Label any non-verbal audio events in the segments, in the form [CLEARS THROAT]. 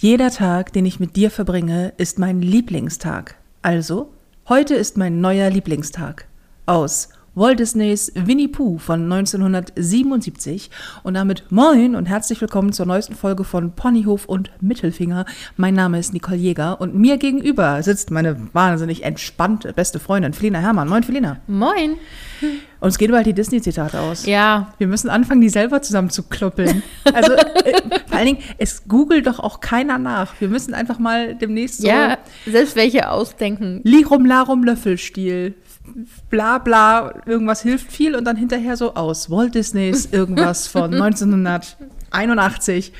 Jeder Tag, den ich mit dir verbringe, ist mein Lieblingstag. Also, heute ist mein neuer Lieblingstag. Aus Walt Disneys Winnie Pooh von 1977 und damit moin und herzlich willkommen zur neuesten Folge von Ponyhof und Mittelfinger. Mein Name ist Nicole Jäger und mir gegenüber sitzt meine wahnsinnig entspannte beste Freundin Felina Herrmann. Moin Felina. Moin. Uns gehen bald die Disney-Zitate aus. Ja. Wir müssen anfangen, die selber zusammen zu kloppeln. Also äh, allen Dingen, es googelt doch auch keiner nach. Wir müssen einfach mal demnächst so Ja, selbst welche ausdenken. Lirum Larum Löffelstil, bla bla, irgendwas hilft viel und dann hinterher so aus Walt Disneys irgendwas von [LAUGHS] 1981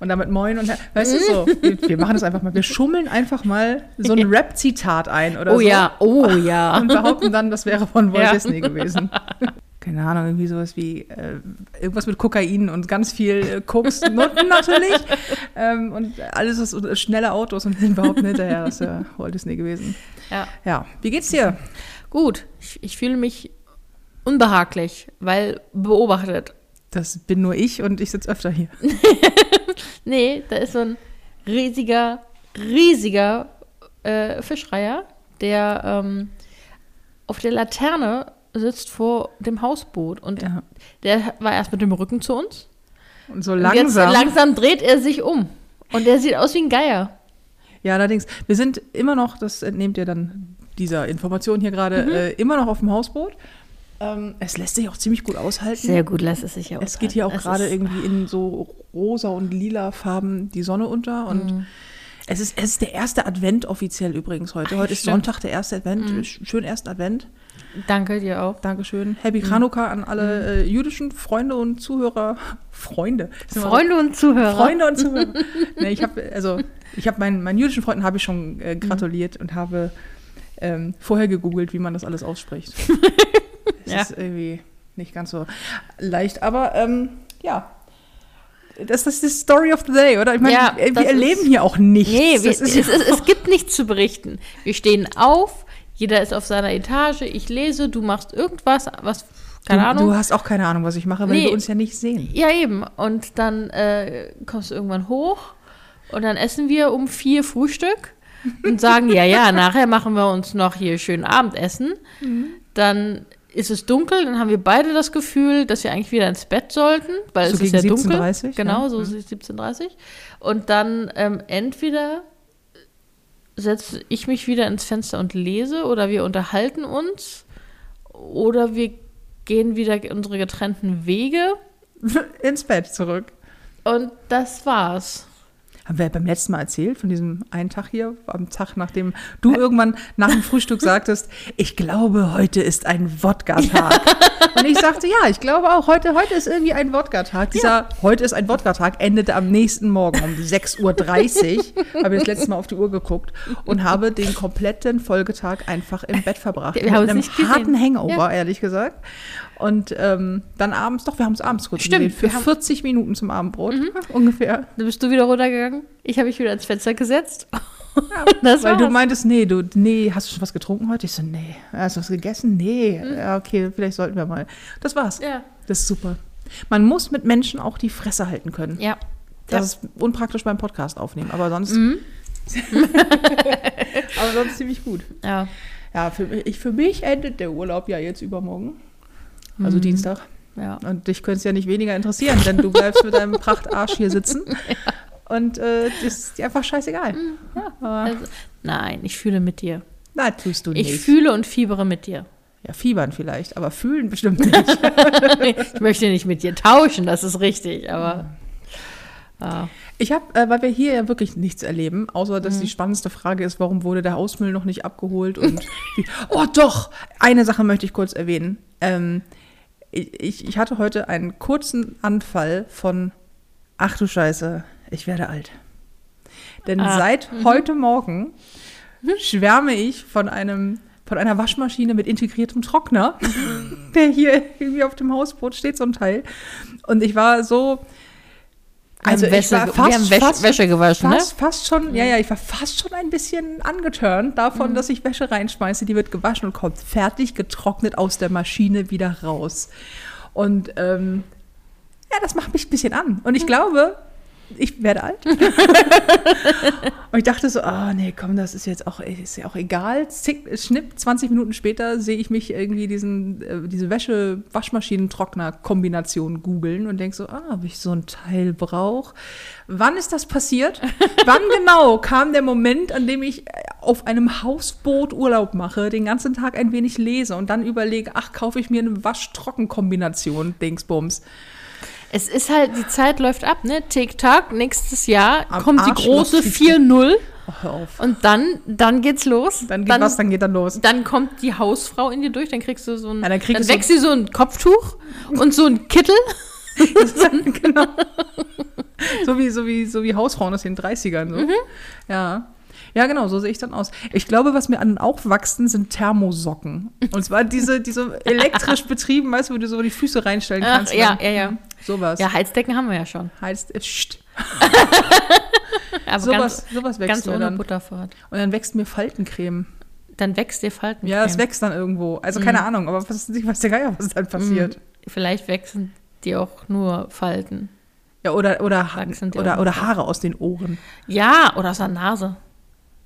und damit moin und weißt du so, wir, wir machen das einfach mal, wir schummeln einfach mal so ein [LAUGHS] Rap-Zitat ein oder Oh so ja, oh ja. und behaupten dann, das wäre von Walt Ja. Disney gewesen. [LAUGHS] Keine Ahnung, irgendwie sowas wie äh, irgendwas mit Kokain und ganz viel äh, Koks, [LAUGHS] Nutten natürlich. ähm, und alles ist so schnelle Autos und wir behaupten hinterher, das wäre Walt Disney gewesen. ja. Ja, wie geht's dir? Gut, ich, ich fühle mich unbehaglich, weil beobachtet. Das bin nur ich und ich sitze öfter hier. [LAUGHS] Nee, da ist so ein riesiger, riesiger äh, Fischreiher, der ähm, auf der Laterne sitzt vor dem Hausboot. Und Ja. der war erst mit dem Rücken zu uns. Und so Und langsam. Jetzt langsam dreht er sich um. Und der sieht aus wie ein Geier. Ja, allerdings, wir sind immer noch, das entnehmt ihr dann dieser Information hier gerade, Mhm. äh, immer noch auf dem Hausboot. Ähm, es lässt sich auch ziemlich gut aushalten. Sehr gut lässt es sich ja Es geht hier auch aushalten. gerade ist- irgendwie in so rosa und lila Farben die Sonne unter und Mhm. es, ist, es ist der erste Advent offiziell übrigens heute. Heute ist stimmt. Sonntag, der erste Advent. Mhm. Sch- Schönen ersten Advent. Danke dir auch. Dankeschön. Happy Mhm. Chanukka an alle äh, jüdischen Freunde und Zuhörer. [LAUGHS] Freunde. Freunde und Zuhörer. Freunde und Zuhörer. [LAUGHS] nee, ich habe also ich habe meinen, meinen jüdischen Freunden habe ich schon äh, gratuliert und habe ähm, vorher gegoogelt, wie man das alles ausspricht. [LAUGHS] Es Ja. ist irgendwie nicht ganz so leicht, aber ähm, ja. Das ist die Story of the day, oder? Ich meine, Ja, wir das erleben ist- hier auch nichts. Nee, wir, das es, es, es gibt nichts zu berichten. Wir stehen auf, jeder ist auf seiner Etage, ich lese, du machst irgendwas, was, keine du, Ahnung. du hast auch keine Ahnung, was ich mache, weil Nee. wir uns ja nicht sehen. ja, eben. Und dann äh, kommst du irgendwann hoch und dann essen wir um vier Frühstück und sagen, ja, ja, [LAUGHS] nachher machen wir uns noch hier schön Abendessen. Mhm. Dann ist es dunkel, dann haben wir beide das Gefühl, dass wir eigentlich wieder ins Bett sollten, weil So es ist ja dunkel. 17:30, Genau, ja. so Mhm. ist es 17.30 Und dann ähm, entweder setze ich mich wieder ins Fenster und lese oder wir unterhalten uns oder wir gehen wieder unsere getrennten Wege [LAUGHS] Ins Bett zurück. und das war's. Haben wir beim letzten Mal erzählt, von diesem einen Tag hier, am Tag, nachdem du irgendwann nach dem Frühstück [LAUGHS] sagtest, ich glaube, heute ist ein Wodka-Tag. Und ich sagte, ja, ich glaube auch, heute, heute ist irgendwie ein Wodka-Tag. Dieser heute ist ein Wodka-Tag endete am nächsten Morgen um 6.30 Uhr. [LAUGHS] Habe ich das letzte Mal auf die Uhr geguckt und habe den kompletten Folgetag einfach im Bett verbracht. Wir mit haben es einem harten Hangover, Ja. ehrlich gesagt. Und ähm, dann abends, doch, wir haben es abends kurz Stimmt, gesehen, für wir haben- 40 Minuten zum Abendbrot [LAUGHS] ungefähr. Dann bist du wieder runtergegangen, ich habe mich wieder ins Fenster gesetzt. [LAUGHS] das Weil du meintest, nee, du, nee, hast du schon was getrunken heute? Ich so, nee. Hast du was gegessen? Nee. Ja, okay, vielleicht sollten wir mal. Das war's. Mhm. Ja. Das ist super. Man muss mit Menschen auch die Fresse halten können. Ja. Das ist unpraktisch beim Podcast aufnehmen, aber sonst, Mhm. [LAUGHS] aber sonst ziemlich gut. Ja. Ja, für, mich- ich, für mich endet der Urlaub ja jetzt übermorgen. Also Mhm. Dienstag. Ja. Und dich könnte es ja nicht weniger interessieren, denn du bleibst mit deinem Prachtarsch hier sitzen. [LAUGHS] Und äh, das ist dir einfach scheißegal. Aber, Also, nein, ich fühle mit dir. na, tust du nicht. Ich fühle und fiebere mit dir. Ja, fiebern vielleicht, aber fühlen bestimmt nicht. [LAUGHS] Ich möchte nicht mit dir tauschen, das ist richtig, aber. ah, Ich habe, äh, weil wir hier ja wirklich nichts erleben, außer dass Mhm. die spannendste Frage ist, warum wurde der Hausmüll noch nicht abgeholt und [LAUGHS] oh doch, eine Sache möchte ich kurz erwähnen. Ähm, ich, ich hatte heute einen kurzen Anfall von, ach du Scheiße, ich werde alt. Denn Ah, seit heute Morgen schwärme ich von einem von einer Waschmaschine mit integriertem Trockner, der hier irgendwie auf dem Hausboot steht, so ein Teil. Und ich war so, also ich war Wäsche, fast, wir haben Wäsche, fast, Wäsche gewaschen, fast, fast schon, ja, ja, ich war fast schon ein bisschen angeturnt davon, Mhm. dass ich Wäsche reinschmeiße, die wird gewaschen und kommt fertig getrocknet aus der Maschine wieder raus. Und ähm, ja, das macht mich ein bisschen an. Und Mhm. ich glaube, ich werde alt. [LAUGHS] und ich dachte so, ah nee, komm, das ist jetzt auch, ist ja auch egal. Zick, schnipp, 20 Minuten später sehe ich mich irgendwie diesen, äh, diese Wäsche-Waschmaschinen-Trockner-Kombination googeln und denke so, ah, ob ich so ein Teil brauche. Wann ist das passiert? [LAUGHS] Wann genau kam der Moment, an dem ich auf einem Hausboot Urlaub mache, den ganzen Tag ein wenig lese und dann überlege, ach, kaufe ich mir eine Wasch-Trocken-Kombination, Dingsbums. Es ist halt, die Zeit läuft ab, ne? TikTok, nächstes Jahr Am kommt die Arschloch große fliegt 4-0 Oh, hör auf. und dann, dann geht's los. Dann geht was, dann geht dann los. Dann kommt die Hausfrau in dir durch, dann kriegst du so ein, Ja, dann dann, wächst sie so ein Kopftuch und so ein Kittel. [LAUGHS] genau. so, wie, so, wie, so wie Hausfrauen aus den 30ern. So. Ja. Ja, genau, so sehe ich dann aus. Ich glaube, was mir an auch wachsen, sind Thermosocken. Und zwar diese, diese [LAUGHS] elektrisch betrieben, weißt du, wo du so die Füße reinstellen Ach, kannst. ja, ja, ja. Sowas. Ja, Heizdecken haben wir ja schon. Heißt, äh. [LAUGHS] Aber Sowas, ganz, sowas wächst ganz mir ohne dann. Butterfahrt. Und dann wächst mir Faltencreme. Dann wächst dir Falten. Ja, es wächst dann irgendwo. Also keine Ahnung, aber was, ich weiß der Geier, was dann passiert. Vielleicht wachsen dir auch nur Falten. Ja, oder, oder, die oder, oder. Haare aus den Ohren. Ja, oder aus der Nase.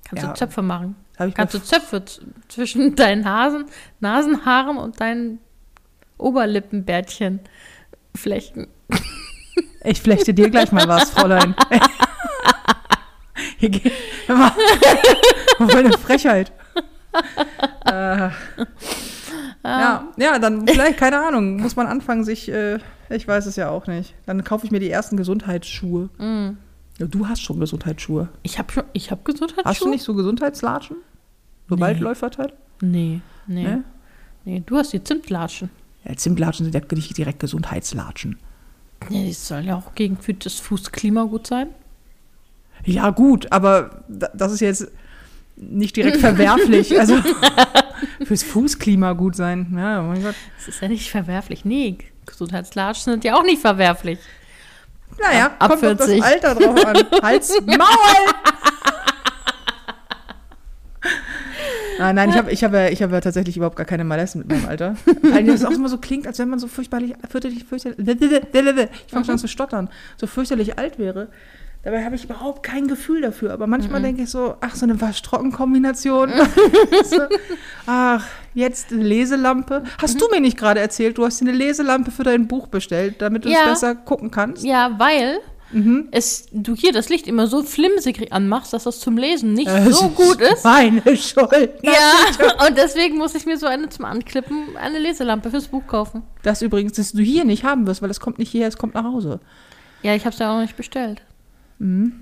Kannst Ja. du Zöpfe machen. Kannst du Zöpfe zwischen [LAUGHS] deinen Hasen, Nasenhaaren und deinen Oberlippenbärtchen flechten. [LAUGHS] Ich flechte dir gleich mal was, Fräulein. [LAUGHS] Hier geht, eine Frechheit. Äh, ja, ja, dann vielleicht, keine Ahnung, muss man anfangen, sich, äh, ich weiß es ja auch nicht. Dann kaufe ich mir die ersten Gesundheitsschuhe. Mm. Du hast schon Gesundheitsschuhe. Ich habe schon, ich habe Gesundheitsschuhe. Hast du nicht so Gesundheitslatschen? So Nee. Waldläuferteil? Nee, nee, Ne? nee. Du hast die Zimtlatschen. Ja, Zimtlatschen sind ja nicht direkt Gesundheitslatschen. Ja, die sollen ja auch gegen für das Fußklima gut sein. Ja, gut, aber da- das ist jetzt nicht direkt [LAUGHS] verwerflich. Also fürs Fußklima gut sein. Ja, oh mein Gott. Das ist ja nicht verwerflich. Nee, Gesundheitslatschen sind ja auch nicht verwerflich. Naja, Ab kommt auf das 40. Alter drauf an. [LAUGHS] Hals, Maul! Nein, nein, ich habe ich hab ja, ich hab tatsächlich überhaupt gar keine Malaise mit meinem Alter. Weil das auch immer so klingt, als wenn man so fürchterlich, fürchterlich, fürchterlich, ich fange schon an zu stottern, so fürchterlich alt wäre. Dabei habe ich überhaupt kein Gefühl dafür. Aber manchmal denke ich so, ach, so eine Waschtrockenkombination. [LAUGHS] so, ach, jetzt eine Leselampe. Hast du mir nicht gerade erzählt, du hast dir eine Leselampe für dein Buch bestellt, damit du Ja. es besser gucken kannst? Ja, weil Mhm. es, du hier das Licht immer so flimsig anmachst, dass das zum Lesen nicht Äh, so gut ist. Meine Schuld. [LAUGHS] Ja, und deswegen muss ich mir so eine zum Anklippen, eine Leselampe fürs Buch kaufen. Das übrigens, das du hier nicht haben wirst, weil es kommt nicht hierher, es kommt nach Hause. Ja, ich habe es ja auch nicht bestellt. Mhm.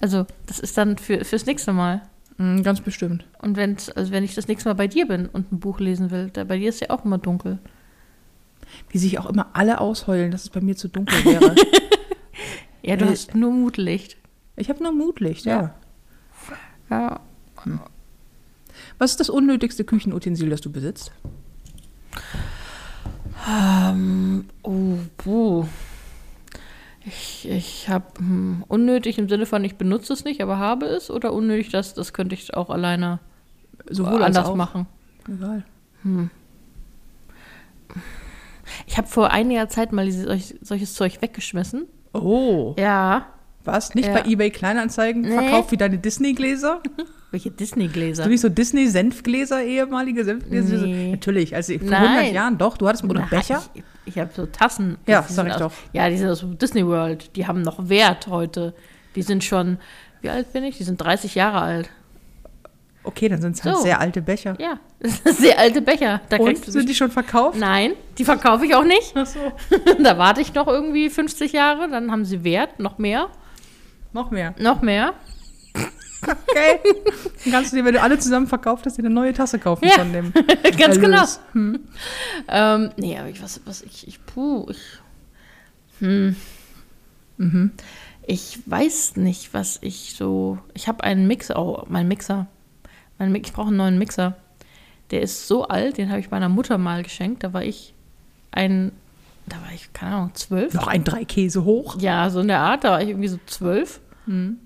Also, das ist dann für, fürs nächste Mal. Mhm, ganz bestimmt. Und wenn's, also wenn ich das nächste Mal bei dir bin und ein Buch lesen will, da bei dir ist ja auch immer dunkel. Wie sich auch immer alle ausheulen, dass es bei mir zu dunkel wäre. [LAUGHS] Ja, du Äh, hast nur Mutlicht. ich habe nur Mutlicht, ja. Ja. Was ist das unnötigste Küchenutensil, das du besitzt? Ähm, oh, puh. Ich, ich habe hm, unnötig im Sinne von, ich benutze es nicht, aber habe es oder unnötig, das, das könnte ich auch alleine Sowohl anders machen. Egal. Ich habe vor einiger Zeit mal dieses, solch, solches Zeug weggeschmissen. Oh, Ja. was? Nicht Ja. bei eBay Kleinanzeigen Nee. verkauft wie deine Disney-Gläser? [LAUGHS] Welche Hast Disney-Gläser? du nicht so Disney-Senfgläser, ehemalige Senfgläser? Nee. Natürlich, also vor Nein. 100 Jahren doch. Du hattest oder Na, Becher? Ich, ich habe so Tassen. Ja, Die sag sind ich aus, doch. Ja, die sind aus Disney World. Die haben noch Wert heute. Die sind schon, wie alt bin ich? Die sind 30 Jahre alt. Okay, dann sind es halt So. sehr alte Becher. Ja, [LAUGHS] sehr alte Becher. Da Und sind die schon verkauft? Nein, die verkaufe ich auch nicht. Ach so. [LAUGHS] da warte ich noch irgendwie 50 Jahre, dann haben sie Wert, noch mehr, Noch mehr. noch mehr. Okay. Dann kannst du dir, wenn du alle zusammen verkauft hast, dir eine neue Tasse kaufen Ja. von dem. [LAUGHS] Ganz genau. Erlös. Hm. Ähm, nee, aber ich, was, was ich, ich, puh, ich, hm. Mhm. Ich weiß nicht, was ich so, ich habe einen Mixer, oh, mein Mixer. Mein, ich brauche einen neuen Mixer. Der ist so alt, den habe ich meiner Mutter mal geschenkt. Da war ich ein, da war ich, keine Ahnung, zwölf. Noch ein drei Käse hoch. Ja, so in der Art, da war ich irgendwie so zwölf. Mhm.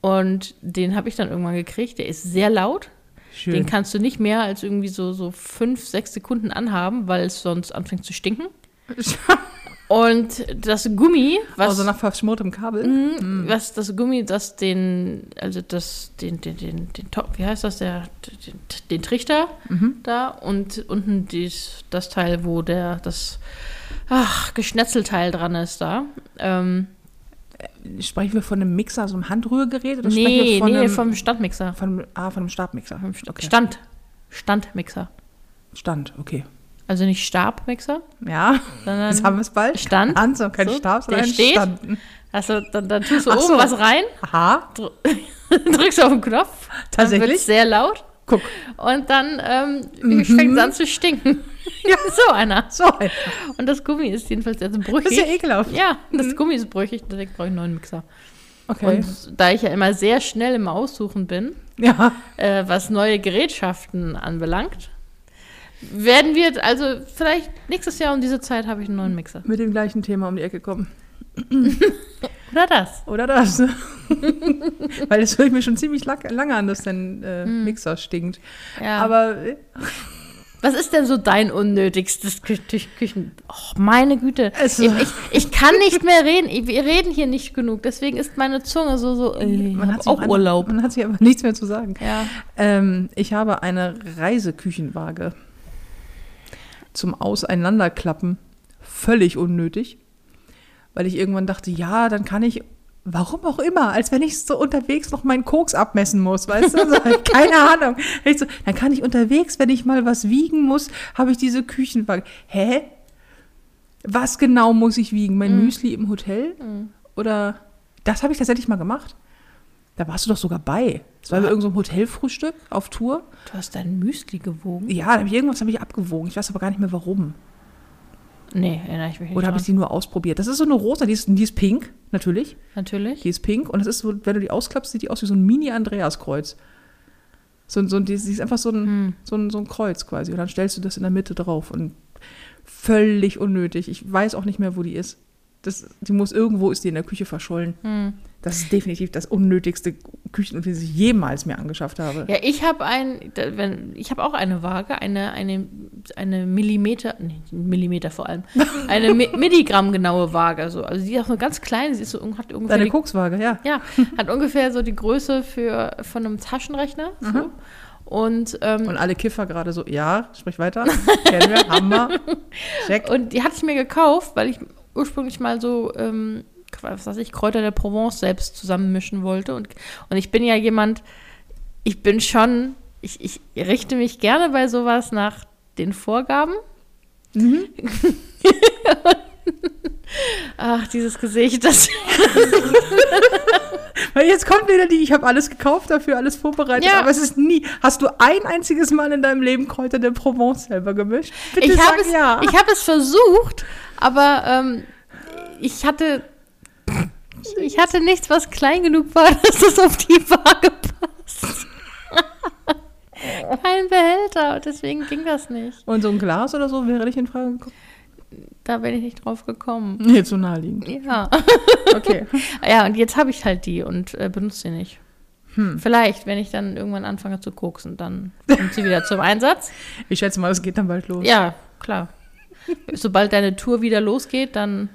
Und den habe ich dann irgendwann gekriegt. Der ist sehr laut. Schön. Den kannst du nicht mehr als irgendwie so, so fünf, sechs Sekunden anhaben, weil es sonst anfängt zu stinken. [LAUGHS] Und das Gummi, was, Also nach verschmortem Kabel. Mhm, was das Gummi, das den, also das, den, den, den, den Top, wie heißt das, der, den, den Trichter da und unten dies, das Teil, wo der, das, ach, Geschnetzelteil dran ist da. Ähm, Sprechen wir von einem Mixer, so einem Handrührgerät? Oder nee, von nee, einem, vom Standmixer. von, ah, von einem Stabmixer. Vom St Okay. Stand. Standmixer. Stand, okay. Also nicht Stabmixer, Ja, [LAUGHS] sondern jetzt haben wir es bald. Stand. So kein So, Stab, der sondern ein steht. Stand. also dann, dann tust du Ach oben so. was rein, Aha, dr [LAUGHS] drückst auf den Knopf, dann Tatsächlich? wird sehr laut guck. und dann ähm, fängt es an zu stinken. Ja, [LAUGHS] so einer. So, das Und das Gummi ist jedenfalls jetzt brüchig. ist ja ekelhaft. Ja, das Gummi ist brüchig, deswegen brauche ich einen neuen Mixer. Okay. Und da ich ja immer sehr schnell im Aussuchen bin, ja, äh, was neue Gerätschaften anbelangt, werden wir, also vielleicht nächstes Jahr um diese Zeit habe ich einen neuen Mixer. mit dem gleichen Thema um die Ecke kommen. [LAUGHS] Oder das. Oder das. [LAUGHS] Weil das höre ich mir schon ziemlich lang, lange an, dass dein äh, Mixer stinkt. Ja. Aber äh, Was ist denn so dein unnötigstes Kü Kü- Küchen? Och, meine Güte. Es- ich, ich, ich kann nicht mehr reden. Ich- Wir reden hier nicht genug. Deswegen ist meine Zunge so, so, ey, man, hat auch Urlaub. man hat sich aber nichts mehr zu sagen. Ja. Ähm, ich habe eine Reiseküchenwaage zum Auseinanderklappen. Völlig unnötig. Weil ich irgendwann dachte, ja, dann kann ich, warum auch immer, als wenn ich so unterwegs noch meinen Koks abmessen muss, weißt du? [LAUGHS] Keine Ahnung. So, dann kann ich unterwegs, wenn ich mal was wiegen muss, habe ich diese Küchenwaage. Hä? Was genau muss ich wiegen? Mein Müsli im Hotel? Oder das habe ich tatsächlich mal gemacht. Da warst du doch sogar bei. Das war bei irgendeinem Hotelfrühstück auf Tour. Du hast dein Müsli gewogen? Ja, da habe ich irgendwas habe ich abgewogen. Ich weiß aber gar nicht mehr warum. Nee, erinnere ich mich nicht. Oder habe ich die nur ausprobiert? Das ist so eine rosa, die ist, die ist pink, natürlich. Natürlich. Die ist pink und es ist so, wenn du die ausklappst, sieht die aus wie so ein Mini-Andreas-Kreuz. So, ein- so, die ist einfach so ein, Hm. so, ein, so ein Kreuz quasi. Und dann stellst du das in der Mitte drauf. Und völlig unnötig. Ich weiß auch nicht mehr, wo die ist. Das, die muss irgendwo ist die in der Küche verschollen. Hm. Das ist definitiv das unnötigste Küchenutensil, das ich jemals mir angeschafft habe. Ja, ich habe ein, ich habe auch eine Waage, eine, eine, eine Millimeter, nee, Millimeter vor allem, [LAUGHS] eine Mi Milligramm genaue Waage. So. Also die ist auch nur ganz klein, sie ist so, hat ungefähr Deine die, Kokswaage, ja. ja, [LAUGHS] hat ungefähr so die Größe für, von einem Taschenrechner. So. Und, ähm, Und alle Kiffer gerade so, ja, sprich weiter. Kennen wir, Hammer. [LAUGHS] Check. Und die hatte ich mir gekauft, weil ich ursprünglich mal so, ähm, was weiß ich, Kräuter der Provence selbst zusammenmischen wollte. Und, und ich bin ja jemand, ich bin schon, ich, ich richte mich gerne bei sowas nach den Vorgaben. Mhm. [LAUGHS] Ach, dieses Gesicht, das. [LAUGHS] Weil jetzt kommt wieder die, ich habe alles gekauft dafür, alles vorbereitet, Ja. aber es ist nie. Hast du ein einziges Mal in deinem Leben Kräuter der Provence selber gemischt? Bitte ich habe es, ja. ich hab es versucht, aber ähm, ich hatte. Ich hatte nichts, was klein genug war, [LAUGHS] dass es auf die Waage passt. [LAUGHS] Kein Behälter, deswegen ging das nicht. Und so ein Glas oder so wäre nicht in Frage gekommen? Da bin ich nicht drauf gekommen. Nee, zu naheliegend. Ja. [LAUGHS] Okay. Ja, und jetzt habe ich halt die und äh, benutze sie nicht. Hm. Vielleicht, wenn ich dann irgendwann anfange zu koksen, dann kommt sie wieder zum Einsatz. Ich schätze mal, es geht dann bald los. Ja, klar. Sobald deine Tour wieder losgeht, dann.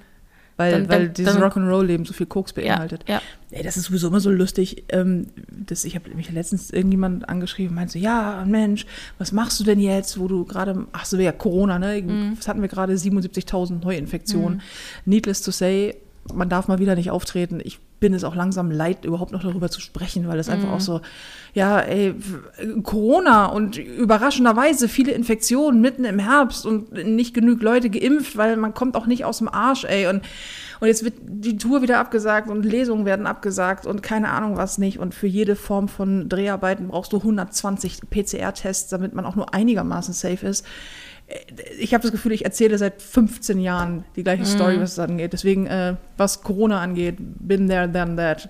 Weil, Dann- weil dann- dieses Rock'n'Roll-Leben so viel Koks Ja, beinhaltet. ja. Ey, das ist sowieso immer so lustig. Ähm, das, ich habe mich letztens irgendjemand angeschrieben, meinte so, ja, Mensch, was machst du denn jetzt, wo du gerade, ach so, ja, Corona, ne? Mhm. Was hatten wir gerade? 77.000 Neuinfektionen. Needless to say, man darf mal wieder nicht auftreten. Ich bin es auch langsam leid, überhaupt noch darüber zu sprechen, weil das einfach Mhm. auch so, ja, ey, Corona und überraschenderweise viele Infektionen mitten im Herbst und nicht genug Leute geimpft, weil man kommt auch nicht aus dem Arsch, ey. Und, und jetzt wird die Tour wieder abgesagt und Lesungen werden abgesagt und keine Ahnung was nicht. Und für jede Form von Dreharbeiten brauchst du 120 PCR-Tests, damit man auch nur einigermaßen safe ist. Ich habe das Gefühl, ich erzähle seit 15 Jahren die gleiche Story, was es angeht. Deswegen, äh, was Corona angeht, been there, done that.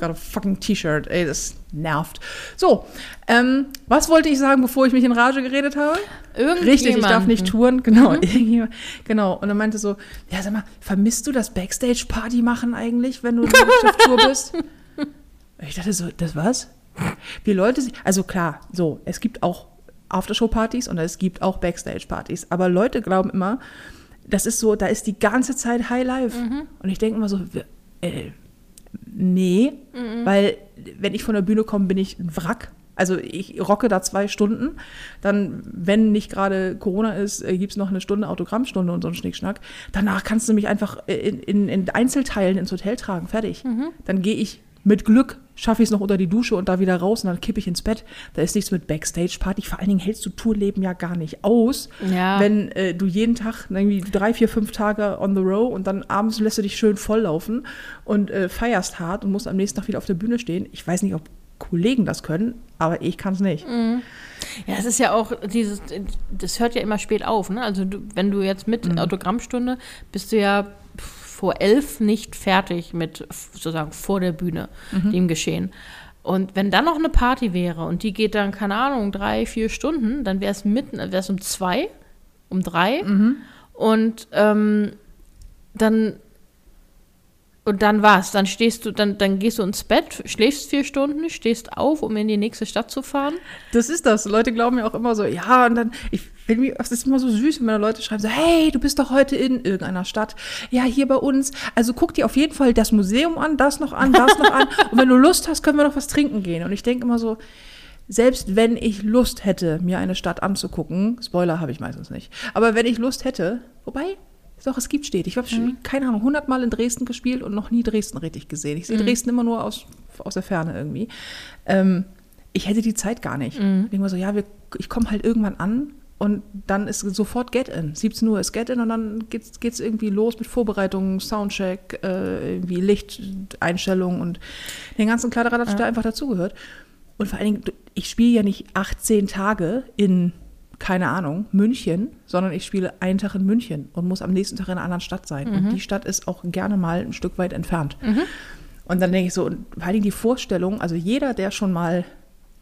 Got a fucking T-Shirt. Ey, das nervt. So, ähm, was wollte ich sagen, bevor ich mich in Rage geredet habe? Richtig, ich darf nicht touren. [LAUGHS] Genau, irgendjemand- genau. Und er meinte so, ja, sag mal, vermisst du das Backstage-Party machen eigentlich, wenn du auf Tour [LAUGHS] bist? Ich dachte so, das was? Wie Leute, sich- also klar, so, es gibt auch Aftershow-Partys und es gibt auch Backstage-Partys. Aber Leute glauben immer, das ist so, da ist die ganze Zeit High Life. Und ich denke immer so, äh, nee, weil wenn ich von der Bühne komme, bin ich ein Wrack. Also ich rocke da zwei Stunden. Dann, wenn nicht gerade Corona ist, äh, gibt es noch eine Stunde Autogrammstunde und so einen Schnickschnack. Danach kannst du mich einfach äh, in, in, in Einzelteilen ins Hotel tragen. Fertig. Dann gehe ich mit Glück, schaffe ich es noch unter die Dusche und da wieder raus und dann kippe ich ins Bett. Da ist nichts mit Backstage-Party. Vor allen Dingen hältst du Tourleben ja gar nicht aus, Ja. wenn äh, du jeden Tag irgendwie drei, vier, fünf Tage on the row und dann abends lässt du dich schön volllaufen und äh, feierst hart und musst am nächsten Tag wieder auf der Bühne stehen. Ich weiß nicht, ob Kollegen das können, aber ich kann es nicht. Ja, es ist ja auch dieses, das hört ja immer spät auf, ne? Also du, wenn du jetzt mit Autogrammstunde bist du ja vor elf nicht fertig mit sozusagen vor der Bühne dem Geschehen. Und wenn dann noch eine Party wäre und die geht dann, keine Ahnung, drei, vier Stunden, dann wäre es mitten, wäre es um zwei, um drei. Und ähm, dann und dann war's. Dann stehst du, dann, dann gehst du ins Bett, schläfst vier Stunden, stehst auf, um in die nächste Stadt zu fahren. Das ist das. Leute glauben ja auch immer so, ja, und dann, ich mir, es ist immer so süß, wenn mir Leute schreiben so, hey, du bist doch heute in irgendeiner Stadt. Ja, hier bei uns. Also guck dir auf jeden Fall das Museum an, das noch an, das noch an. [LAUGHS] Und wenn du Lust hast, können wir noch was trinken gehen. Und ich denke immer so, selbst wenn ich Lust hätte, mir eine Stadt anzugucken, Spoiler habe ich meistens nicht, aber wenn ich Lust hätte, wobei, doch, es gibt Städte. Ich habe schon, keine Ahnung, hundertmal in Dresden gespielt und noch nie Dresden richtig gesehen. Ich sehe Dresden immer nur aus, aus der Ferne irgendwie. Ähm, ich hätte die Zeit gar nicht. Ich denke mal so, ja, wir, ich komme halt irgendwann an und dann ist sofort Get-In. 17 Uhr ist Get-In und dann geht's, geht's irgendwie los mit Vorbereitungen, Soundcheck, äh, irgendwie Lichteinstellungen und den ganzen Kladderadatsch, der einfach dazugehört. Und vor allen Dingen, ich spiele ja nicht 18 Tage in, keine Ahnung, München, sondern ich spiele einen Tag in München und muss am nächsten Tag in einer anderen Stadt sein. Und die Stadt ist auch gerne mal ein Stück weit entfernt. Und dann denke ich so, und vor allen Dingen die Vorstellung, also jeder, der schon mal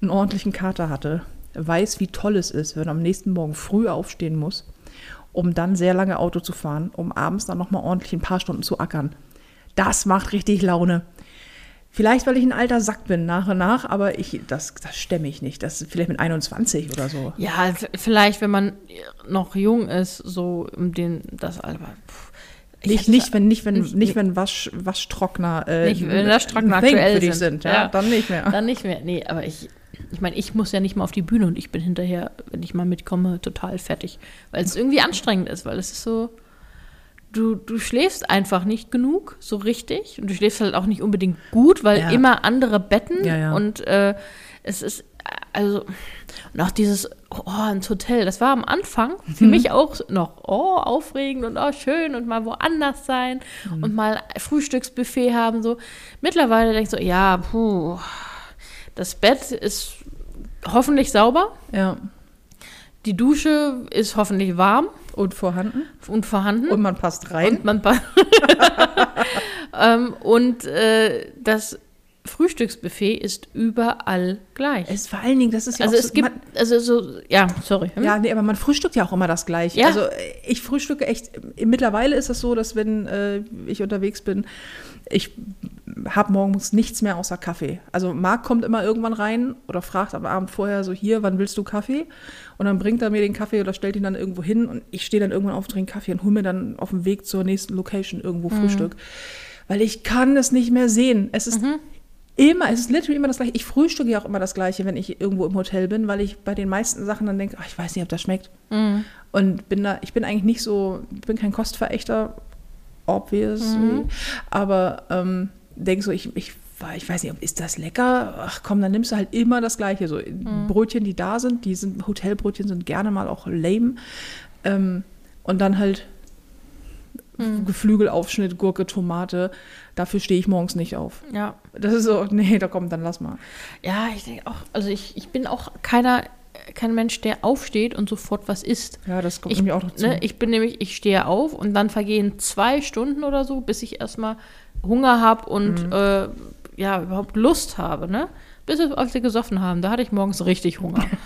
einen ordentlichen Kater hatte, weiß, wie toll es ist, wenn er am nächsten Morgen früh aufstehen muss, um dann sehr lange Auto zu fahren, um abends dann nochmal ordentlich ein paar Stunden zu ackern. Das macht richtig Laune. Vielleicht, weil ich ein alter Sack bin, nach und nach, aber ich, das, das stemme ich nicht. Das ist vielleicht mit 21 oder so. Ja, vielleicht, wenn man noch jung ist, so um den, das Alter. Nicht, nicht, wenn, nicht, wenn, nicht- wenn Wasch, Waschtrockner, äh, Nicht, wenn Waschtrockner aktuell für dich sind. sind. ja, Ja. dann nicht mehr. Dann nicht mehr. Nee, aber ich, ich meine, ich muss ja nicht mal auf die Bühne und ich bin hinterher, wenn ich mal mitkomme, total fertig. Weil es irgendwie anstrengend ist, weil es ist so, du, du schläfst einfach nicht genug, so richtig. Und du schläfst halt auch nicht unbedingt gut, weil Ja. immer andere Betten Ja, ja. und äh, es ist, also, und auch dieses, oh, ins Hotel, das war am Anfang für Mhm. mich auch noch, oh, aufregend und oh, schön und mal woanders sein Mhm. und mal Frühstücksbuffet haben, so. Mittlerweile denkst du, ja, puh, das Bett ist hoffentlich sauber, Ja. die Dusche ist hoffentlich warm Und vorhanden. und vorhanden. Und man passt rein. Und man pa- [LAUGHS] ähm, und äh, das Frühstücksbuffet ist überall gleich. es vor allen Dingen, das ist ja also auch es so, gibt, man, also so, ja, sorry. Hm? Ja, nee, aber man frühstückt ja auch immer das Gleiche. Ja. Also ich frühstücke echt, mittlerweile ist es so, dass wenn äh, ich unterwegs bin, ich habe morgens nichts mehr außer Kaffee. Also Marc kommt immer irgendwann rein oder fragt am Abend vorher so, hier, wann willst du Kaffee? Und dann bringt er mir den Kaffee oder stellt ihn dann irgendwo hin und ich stehe dann irgendwann auf, trinke Kaffee und hole mir dann auf dem Weg zur nächsten Location irgendwo Frühstück. Weil ich kann es nicht mehr sehen. Es ist immer, es ist literally immer das Gleiche. Ich frühstücke ja auch immer das Gleiche, wenn ich irgendwo im Hotel bin, weil ich bei den meisten Sachen dann denke, ach, ich weiß nicht, ob das schmeckt. Und bin da, ich bin eigentlich nicht so, bin kein Kostverächter, obviously, aber ähm, denke so, ich, ich, ich weiß nicht, ob- ist das lecker? Ach komm, dann nimmst du halt immer das Gleiche. So Brötchen, die da sind, die sind, Hotelbrötchen sind gerne mal auch lame. Ähm, und dann halt Geflügelaufschnitt, Gurke, Tomate. Dafür stehe ich morgens nicht auf. Ja. Das ist so, [LAUGHS] nee, da kommt, dann lass mal. Ja, ich denke auch, also ich, ich bin auch keiner, kein Mensch, der aufsteht und sofort was isst. Ja, das kommt Ich, nämlich auch noch zu. ne, ich bin nämlich, ich stehe auf und dann vergehen zwei Stunden oder so, bis ich erstmal Hunger habe und Mhm. äh, ja, überhaupt Lust habe, ne? Bis als wir gesoffen haben. Da hatte ich morgens richtig Hunger. [LAUGHS]